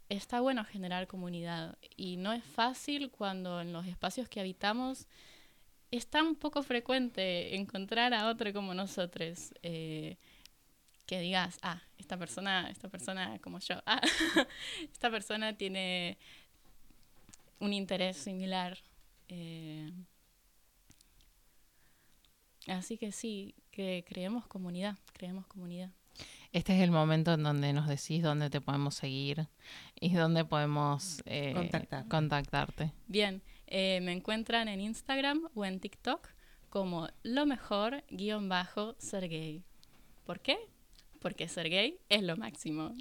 está bueno generar comunidad y no es fácil cuando en los espacios que habitamos es tan poco frecuente encontrar a otro como nosotros. eh, que digas, ah, esta persona, esta persona como yo, *laughs* ah, esta persona tiene un interés similar. eh, así que sí, que creemos comunidad, creemos comunidad. Este es el momento en donde nos decís dónde te podemos seguir y dónde podemos eh, Contactar. contactarte. Bien, eh, me encuentran en Instagram o en TikTok como lo mejor guion bajo ser gay. ¿Por qué? Porque ser gay es lo máximo.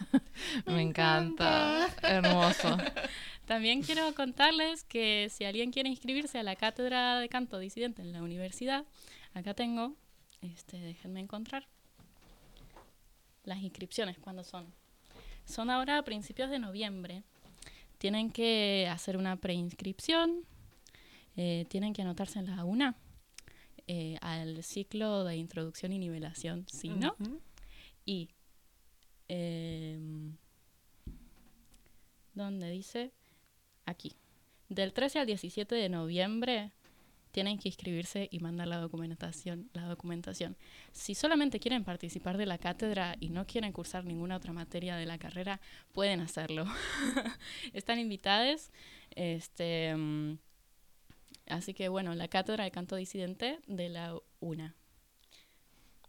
*laughs* Me encanta. Hermoso. También quiero contarles que si alguien quiere inscribirse a la cátedra de canto disidente en la universidad, acá tengo, este, déjenme encontrar las inscripciones, ¿cuándo son? Son ahora a principios de noviembre. Tienen que hacer una preinscripción, eh, tienen que anotarse en la UNA eh, al ciclo de introducción y nivelación, si no, y em, donde dice aquí. Del 13 al 17 de noviembre tienen que inscribirse y mandar la documentación la documentación. Si solamente quieren participar de la cátedra y no quieren cursar ninguna otra materia de la carrera pueden hacerlo. *laughs* Están invitadas este mm, así que bueno la cátedra de canto disidente de la UNA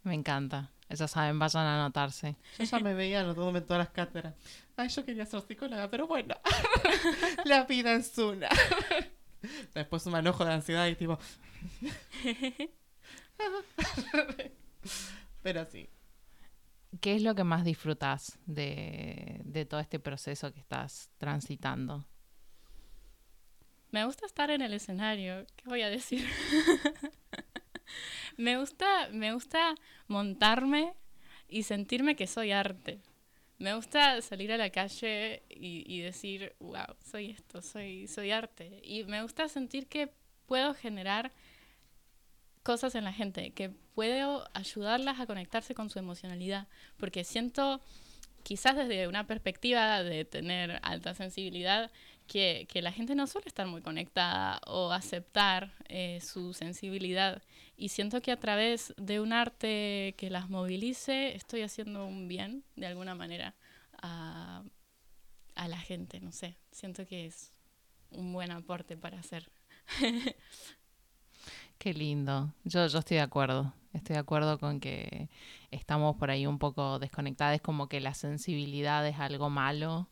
Me encanta. Ya saben, vayan a anotarse. Yo ya me veía anotándome en todas las cátedras. Ay, yo quería ser psicóloga, pero bueno. *laughs* la vida es una. *laughs* Después un enojo de ansiedad y tipo. *laughs* pero sí. ¿Qué es lo que más disfrutas de, de todo este proceso que estás transitando? Me gusta estar en el escenario, ¿qué voy a decir? *laughs* me gusta, me gusta montarme y sentirme que soy arte. Me gusta salir a la calle y, y decir, wow, soy esto, soy, soy arte. Y me gusta sentir que puedo generar cosas en la gente, que puedo ayudarlas a conectarse con su emocionalidad, porque siento, quizás desde una perspectiva de tener alta sensibilidad, que, que la gente no suele estar muy conectada o aceptar eh, su sensibilidad. Y siento que a través de un arte que las movilice, estoy haciendo un bien, de alguna manera, a, a la gente, no sé. Siento que es un buen aporte para hacer. *laughs* Qué lindo. Yo, yo estoy de acuerdo. Estoy de acuerdo con que estamos por ahí un poco desconectadas, como que la sensibilidad es algo malo,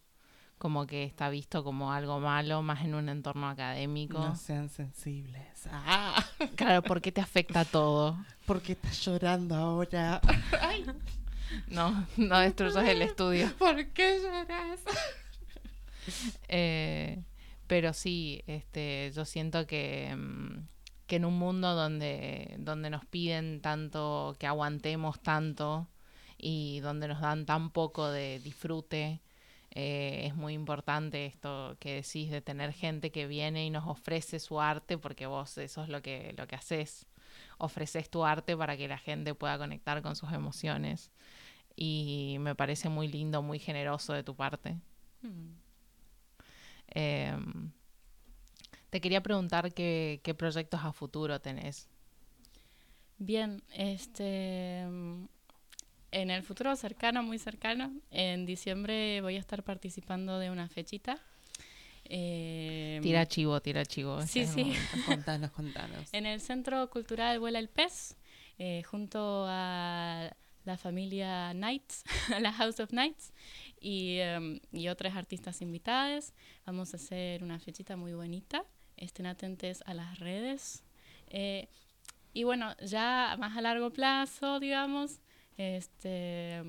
como que está visto como algo malo, más en un entorno académico. No sean sensibles. Ah, *laughs* Claro, ¿por qué te afecta todo? ¿Por qué estás llorando ahora? *laughs* Ay, No, no destruyas el estudio. ¿Por qué lloras? Eh, pero sí, este, yo siento que, mm, que en un mundo donde, donde nos piden tanto, que aguantemos tanto y donde nos dan tan poco de disfrute, eh, es muy importante esto que decís de tener gente que viene y nos ofrece su arte, porque vos eso es lo que, lo que haces. Ofreces tu arte para que la gente pueda conectar con sus emociones. Y me parece muy lindo, muy generoso de tu parte. Mm. Em, te quería preguntar qué, qué proyectos a futuro tenés. Bien, este en el futuro cercano, muy cercano, en diciembre voy a estar participando de una fechita. Eh, Tira chivo, tira chivo. Sí, este sí. *laughs* Contanos, contanos. En el Centro Cultural Vuela el Pez, eh, junto a la familia Knights, *laughs* la House of Knights, y, em, y otras artistas invitadas. Vamos a hacer una fechita muy bonita. Estén atentos a las redes. Eh, y bueno, ya más a largo plazo, digamos, este...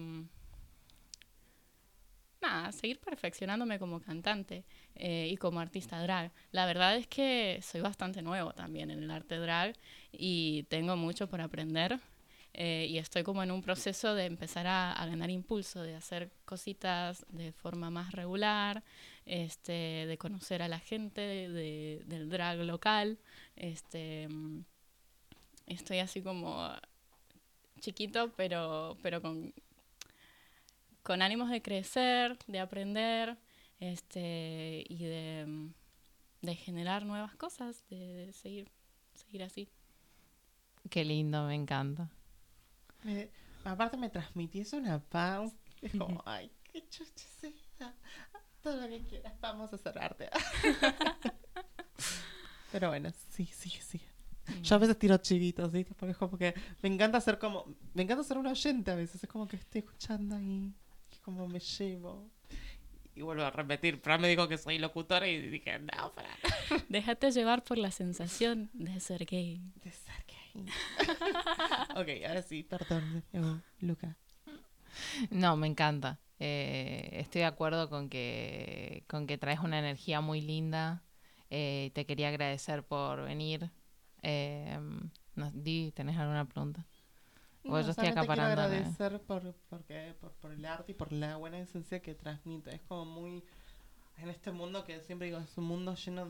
Nada, seguir perfeccionándome como cantante eh, y como artista drag. La verdad es que soy bastante nuevo también en el arte drag y tengo mucho por aprender eh, y estoy como en un proceso de empezar a, a ganar impulso, de hacer cositas de forma más regular, este, de conocer a la gente de- de- del drag local. Este, estoy así como chiquito, pero, pero con, con ánimos de crecer, de aprender este, y de, de generar nuevas cosas, de, de seguir, seguir así. Qué lindo, me encanta. Me- aparte me transmitís una paz. Es como, ay, qué chucha sea. Todo lo que quieras, vamos a hacer arte. *laughs* Pero bueno, sí, sí, sí. Yo a veces tiro chivitos, ¿viste? Porque es como que me encanta ser como, me encanta ser un oyente a veces. Es como que estoy escuchando ahí, y como me llevo. Y vuelvo a repetir, Fran me dijo que soy locutora y dije, no, Fran. *laughs* Déjate llevar por la sensación de ser gay. De ser gay. *laughs* ok, ahora sí, perdón, Luca. No, me encanta. Eh, estoy de acuerdo con que, con que traes una energía muy linda. Eh, te quería agradecer por venir. Eh, no, Di, ¿tenés alguna pregunta? Yo estoy solamente quiero acaparando. agradecer por, porque, por, por el arte y por la buena esencia que transmite. Es como muy. En este mundo que siempre digo, es un mundo lleno.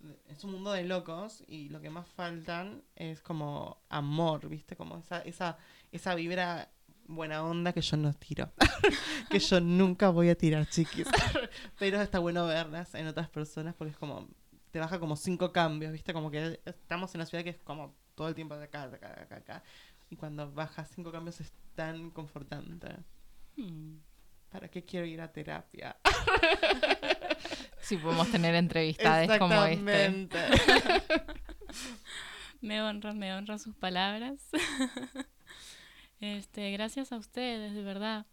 de- Es un mundo de locos y lo que más faltan es como amor, ¿viste? Como esa, esa, esa vibra buena onda que yo no tiro. *laughs* que yo nunca voy a tirar, chiquis. *laughs* Pero está bueno verlas en otras personas porque es como. Te baja como cinco cambios, ¿viste? Como que estamos en una ciudad que es como todo el tiempo de acá, de acá, de acá, de acá. Y cuando bajas cinco cambios es tan confortante. Hmm. ¿Para qué quiero ir a terapia? *laughs* Si podemos tener entrevistades como este. Exactamente. *laughs* Me honran, me honran sus palabras. *laughs* este, gracias a ustedes, de verdad.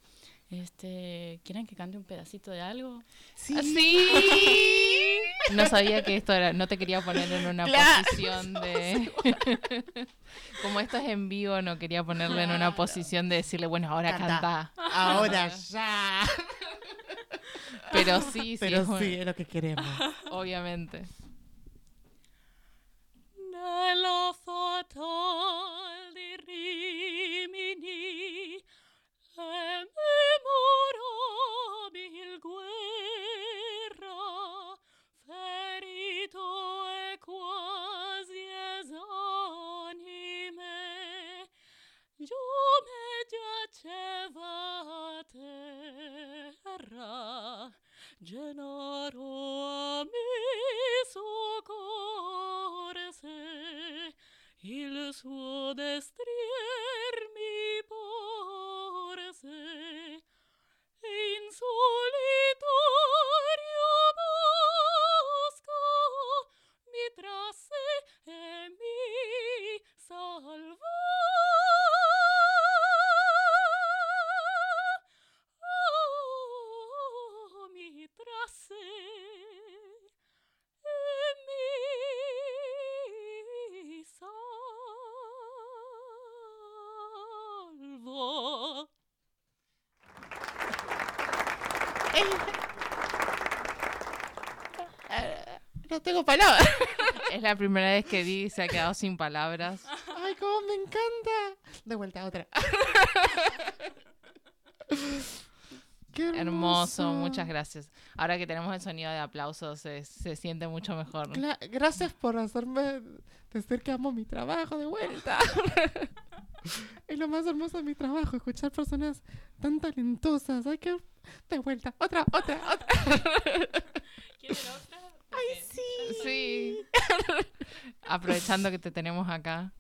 Este, ¿quieren que cante un pedacito de algo? Sí. Ah, sí. *laughs* No sabía que esto era, no te quería poner en una Claro. posición de *laughs* *laughs* como esto es en vivo, no quería ponerle en una posición de decirle, bueno, ahora Canta. canta. Ahora ya. Pero sí, sí, Pero es sí, es lo que queremos. Obviamente. Nella fatal di Rimini guerra Iume giaceva a terra, Genaro a me soccorse, il suo destrier mi porse, e in solitudine No tengo palabras. *laughs* Es la primera vez que Di se ha quedado sin palabras. Ay, cómo me encanta. De vuelta, otra. *laughs* Qué Hermoso, muchas gracias. Ahora que tenemos el sonido de aplausos, se, se siente mucho mejor. Cla- gracias por hacerme decir que amo mi trabajo de vuelta. *laughs* es lo más hermoso de mi trabajo, escuchar personas tan talentosas. Ay, que de vuelta, otra, otra, otra. ¿Quieren otra? Ay, sí. *laughs* Aprovechando que te tenemos acá.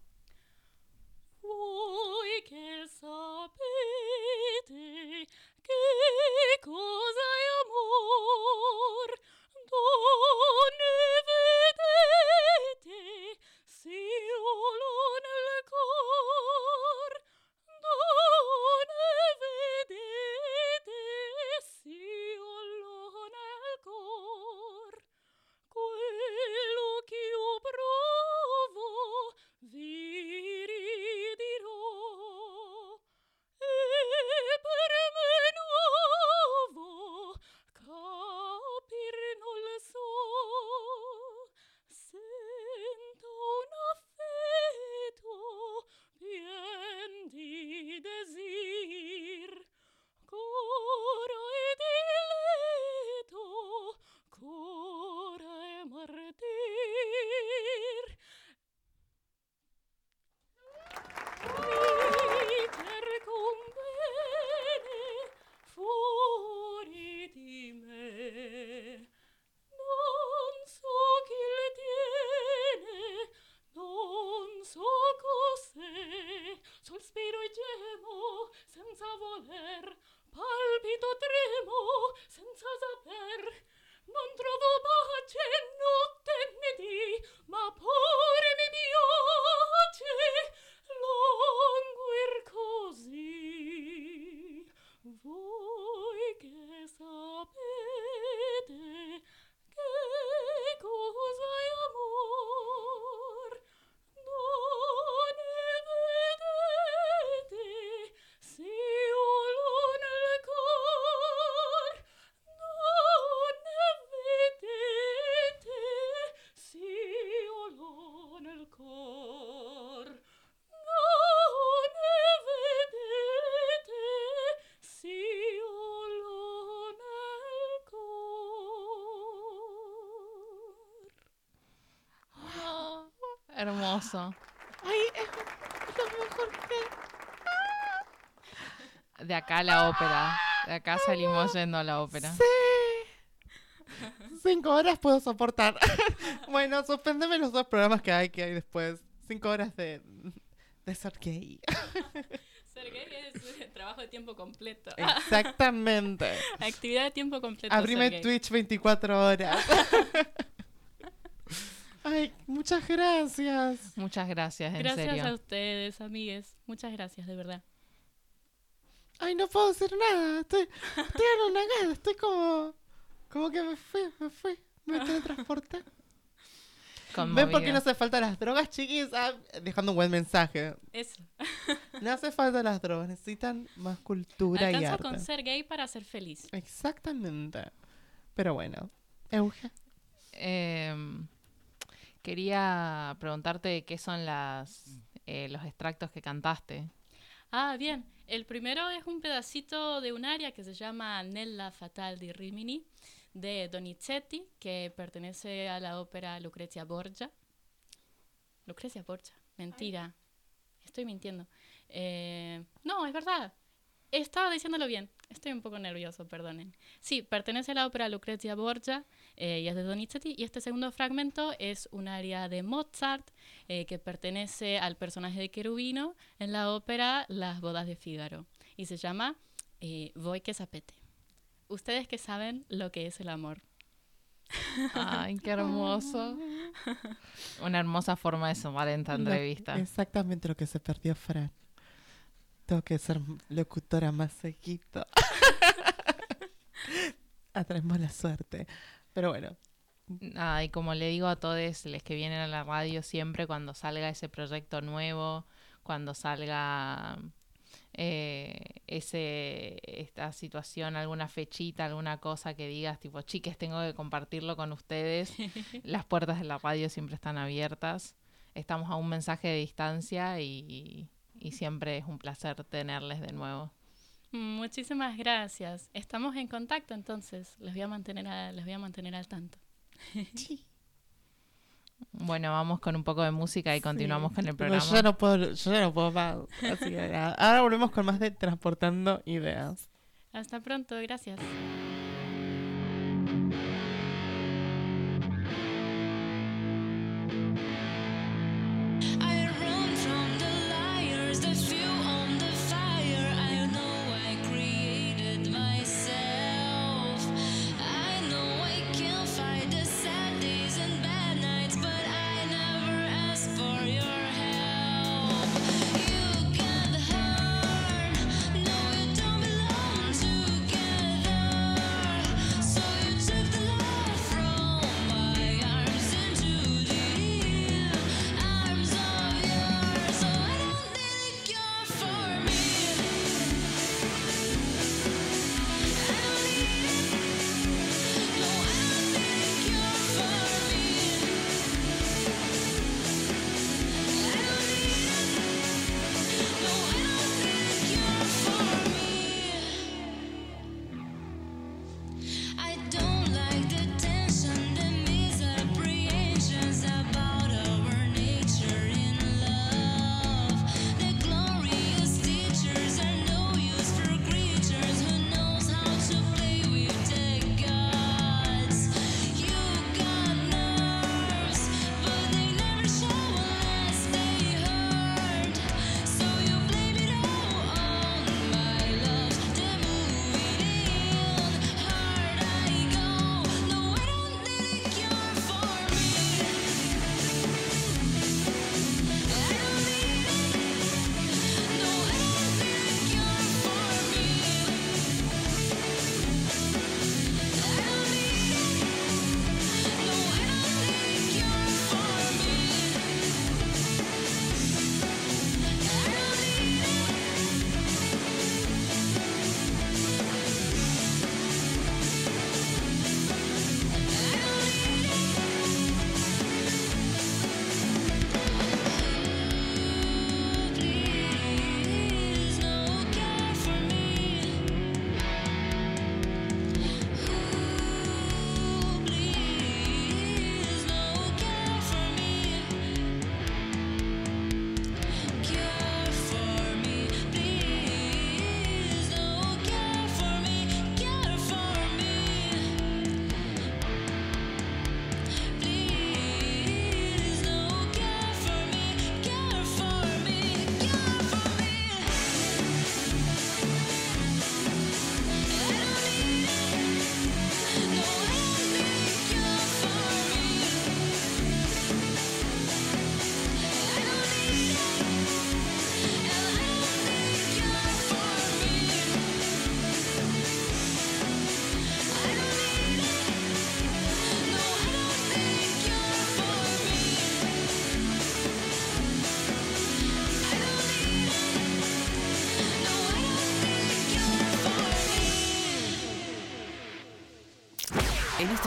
Hermoso. Ay, es lo mejor que... De acá a la ópera. De acá salimos yendo a la ópera. Sí. Cinco horas puedo soportar. *laughs* bueno, suspéndeme los dos programas que hay que hay después. Cinco horas de, de ser gay. *laughs* Ser gay es trabajo de tiempo completo. Exactamente. *laughs* Actividad de tiempo completo. Abrime. Twitch 24 horas. Ay, muchas gracias. Muchas gracias, en Gracias serio. a ustedes, amigues. Muchas gracias, de verdad. Ay, no puedo decir nada. Estoy, estoy anonagada. Estoy como. Como que me fui, me fui. Me teletransporté. ¿Ven por qué no hace falta las drogas, chiquis? Ah, dejando un buen mensaje. Eso. No hace falta las drogas, necesitan más cultura y Alcanza arte. con ser gay para ser feliz. Exactamente. Pero bueno, Euge. Em, quería preguntarte qué son las eh, los extractos que cantaste. Ah, bien. El primero es un pedacito de un aria que se llama Nella Fatal di Rimini de Donizetti, que pertenece a la ópera Lucrezia Borgia. Lucrezia Borgia, mentira. Estoy mintiendo. Eh, no, es verdad. Estaba diciéndolo bien. Estoy un poco nervioso, perdonen. Sí, pertenece a la ópera Lucrezia Borgia eh, y es de Donizetti. Y este segundo fragmento es un aria de Mozart eh, que pertenece al personaje de Querubino en la ópera Las bodas de Fígaro. Y se llama eh, Voi que sapete. Ustedes que saben lo que es el amor. Ay, qué hermoso. *laughs* Una hermosa forma de sumar en esta entrevista. exactamente lo que se perdió Fran. Tengo que ser locutora más seguido. *laughs* atraemos la suerte. Pero bueno, Nada, y como le digo a todos los que vienen a la radio siempre cuando salga ese proyecto nuevo, cuando salga eh, ese esta situación, alguna fechita, alguna cosa que digas, tipo, chiques, tengo que compartirlo con ustedes, *laughs* las puertas de la radio siempre están abiertas. Estamos a un mensaje de distancia y, y siempre es un placer tenerles de nuevo. Muchísimas gracias. Estamos en contacto entonces. Les voy a mantener, a- les voy a mantener al tanto. *laughs* Bueno, vamos con un poco de música y continuamos con el Pero programa. Yo ya no puedo, yo ya no puedo más. Así que nada. Ahora volvemos con más de Transportando Ideas. Hasta pronto, gracias.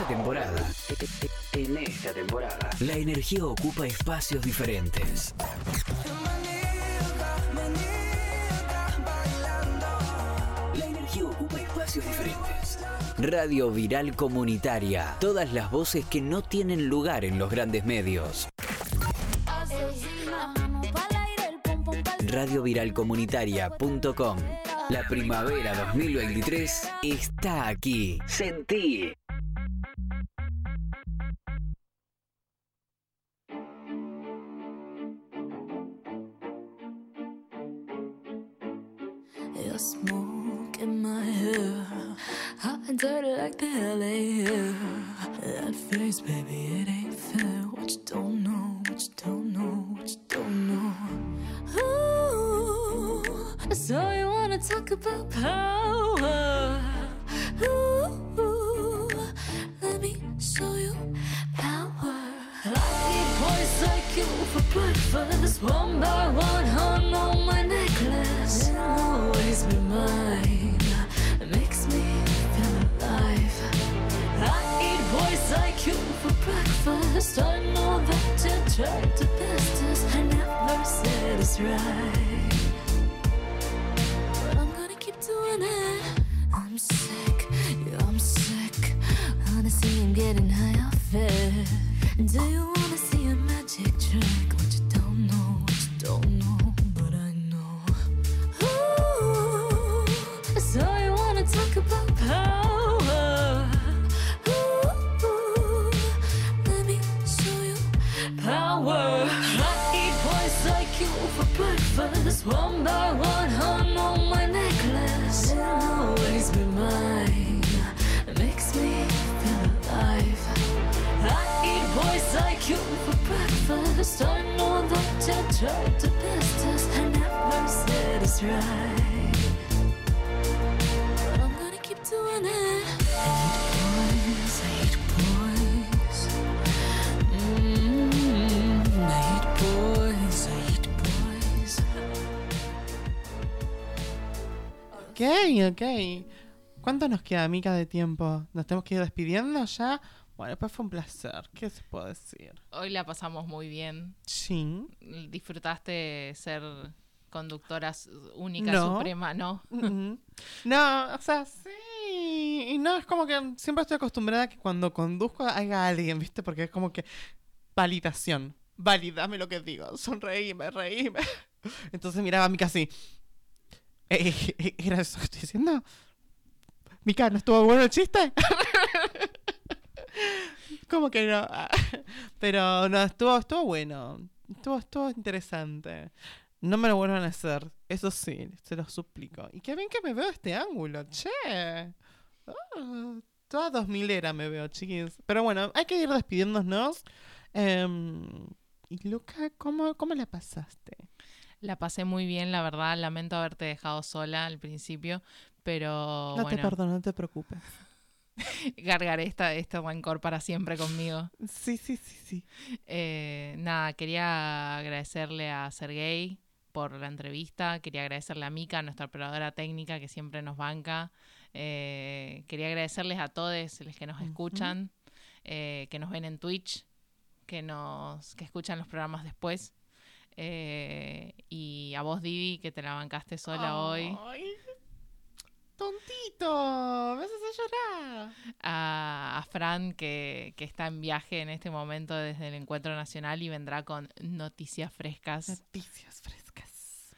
Esta temporada, en esta temporada, la energía ocupa espacios diferentes. La energía ocupa espacios diferentes. Radio Viral Comunitaria. Todas las voces que no tienen lugar en los grandes medios. Radioviralcomunitaria.com. La primavera 2023 está aquí. Sentí. back to LA. Yeah. That face, baby, it ain't fair. What you don't know, what you don't know, what you don't know. Ooh, so you wanna talk about power? Ooh, let me show you power. I need boys like you for breakfast, one by one on my necklace. You'll always be mine. Breakfast. I know that you tried to best us. I never said it's right. But I'm gonna keep doing it. I'm sick, yeah, I'm sick. Honestly, I'm getting high off it. Do you ¿Cuánto nos queda, Mica, de tiempo? ¿Nos tenemos que ir despidiendo ya? Bueno, pues fue un placer. ¿Qué se puede decir? Hoy la pasamos muy bien. Sí. ¿Disfrutaste ser conductora única, No. suprema? No. Mm, No, o sea, sí. Y no, es como que siempre estoy acostumbrada a que cuando conduzco haya alguien, ¿viste? Porque es como que validación. Validame lo que digo. Sonreíme, reíme. *laughs* Entonces miraba a Mika así. Eh, eh, ¿Era eso que estoy diciendo? Mika, ¿no estuvo bueno el chiste? *laughs* ¿Cómo que no? *laughs* Pero no, estuvo, estuvo bueno. Estuvo, estuvo interesante. No me lo vuelvan a hacer. Eso sí, se lo suplico. Y qué bien que me veo este ángulo, che. Ah, toda 2000 era me veo, chiquis. Pero bueno, hay que ir despidiéndonos. Em, y Luca, ¿cómo, ¿cómo la pasaste? La pasé muy bien, la verdad. Lamento haberte dejado sola al principio, pero no bueno, te perdono, no te preocupes. *laughs* cargaré esta, este rencor para siempre conmigo. Sí, sí, sí, sí. Eh, nada, quería agradecerle a Sergey por la entrevista, quería agradecerle a Mika, nuestra operadora técnica que siempre nos banca. Eh, quería agradecerles a todos los que nos escuchan, eh, que nos ven en Twitch, que nos que escuchan los programas después. Eh, y a vos, Didi, que te la bancaste sola hoy. Tontito, me haces llorar. a, a Fran, que, que está en viaje en este momento desde el Encuentro Nacional y vendrá con noticias frescas. Noticias frescas.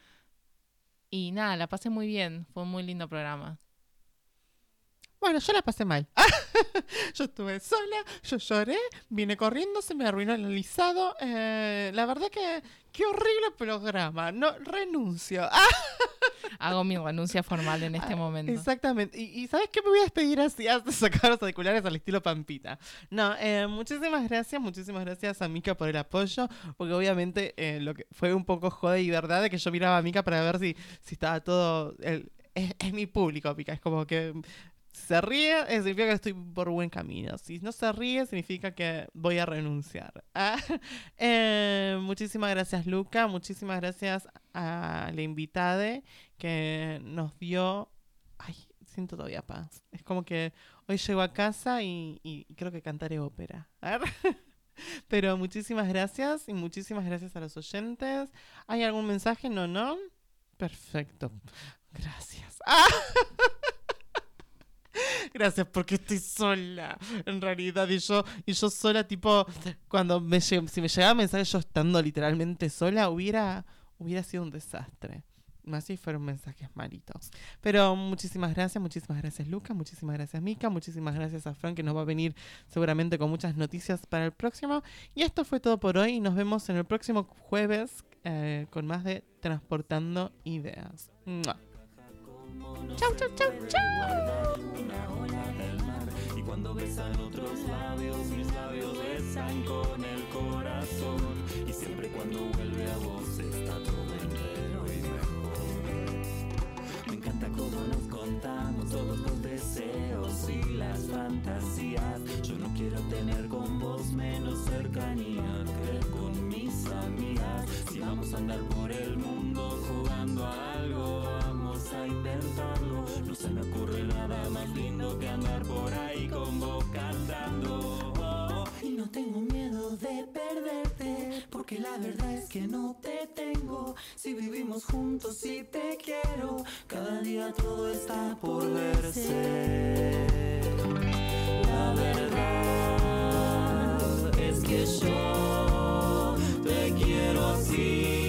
Y nada, la pasé muy bien. Fue un muy lindo programa. Bueno, yo la pasé mal. *laughs* yo estuve sola, yo lloré, vine corriendo, se me arruinó el alisado. Eh, la verdad que qué horrible programa. No, renuncio. Ah, *laughs* Hago mi renuncia formal en este momento. Exactamente. Y, y ¿sabes qué? Me voy a despedir así *laughs* hasta sacar los auriculares al estilo Pampita. No, eh, muchísimas gracias, muchísimas gracias a Mika por el apoyo, porque obviamente eh, lo que fue un poco joder y verdad de que yo miraba a Mika para ver si, si estaba todo... el- es, es mi público, Mika. Es como que se ríe, eh, significa que estoy por buen camino. Si no se ríe, significa que voy a renunciar. Ah, *laughs* eh, muchísimas gracias, Luca. Muchísimas gracias a la invitada que nos dio. Ay, siento todavía paz. Es como que hoy llego a casa y, creo que cantaré ópera. A ver. *laughs* Pero muchísimas gracias y muchísimas gracias a los oyentes. ¿Hay algún mensaje? No, no. Perfecto. Gracias. ¡Ah! *laughs* *laughs* Gracias porque estoy sola, en realidad. Y yo, y yo sola, tipo, cuando me si me llegaba mensaje yo estando literalmente sola, hubiera, hubiera sido un desastre. Más si fueron mensajes malitos. Pero muchísimas gracias, muchísimas gracias Luca, muchísimas gracias Mica, muchísimas gracias a Frank que nos va a venir seguramente con muchas noticias para el próximo. Y esto fue todo por hoy. Nos vemos en el próximo jueves eh, con más de Transportando Ideas. ¡Mua! Chau, chau, chau, chau. Y cuando besan otros labios, mis labios besan con el corazón. Y siempre cuando vuelve a vos está todo entero y mejor. Me encanta cómo nos contamos todos los deseos y las fantasías. Yo no quiero tener con vos menos cercanía que con mis amigas. Vamos a andar por el mundo jugando a algo, vamos a intentarlo. No se me ocurre nada más lindo que andar por ahí con vos cantando. Y no tengo miedo de perderte, porque la verdad es que no te tengo. Si vivimos juntos y te quiero, cada día todo está por verse. La verdad es que yo te quiero así.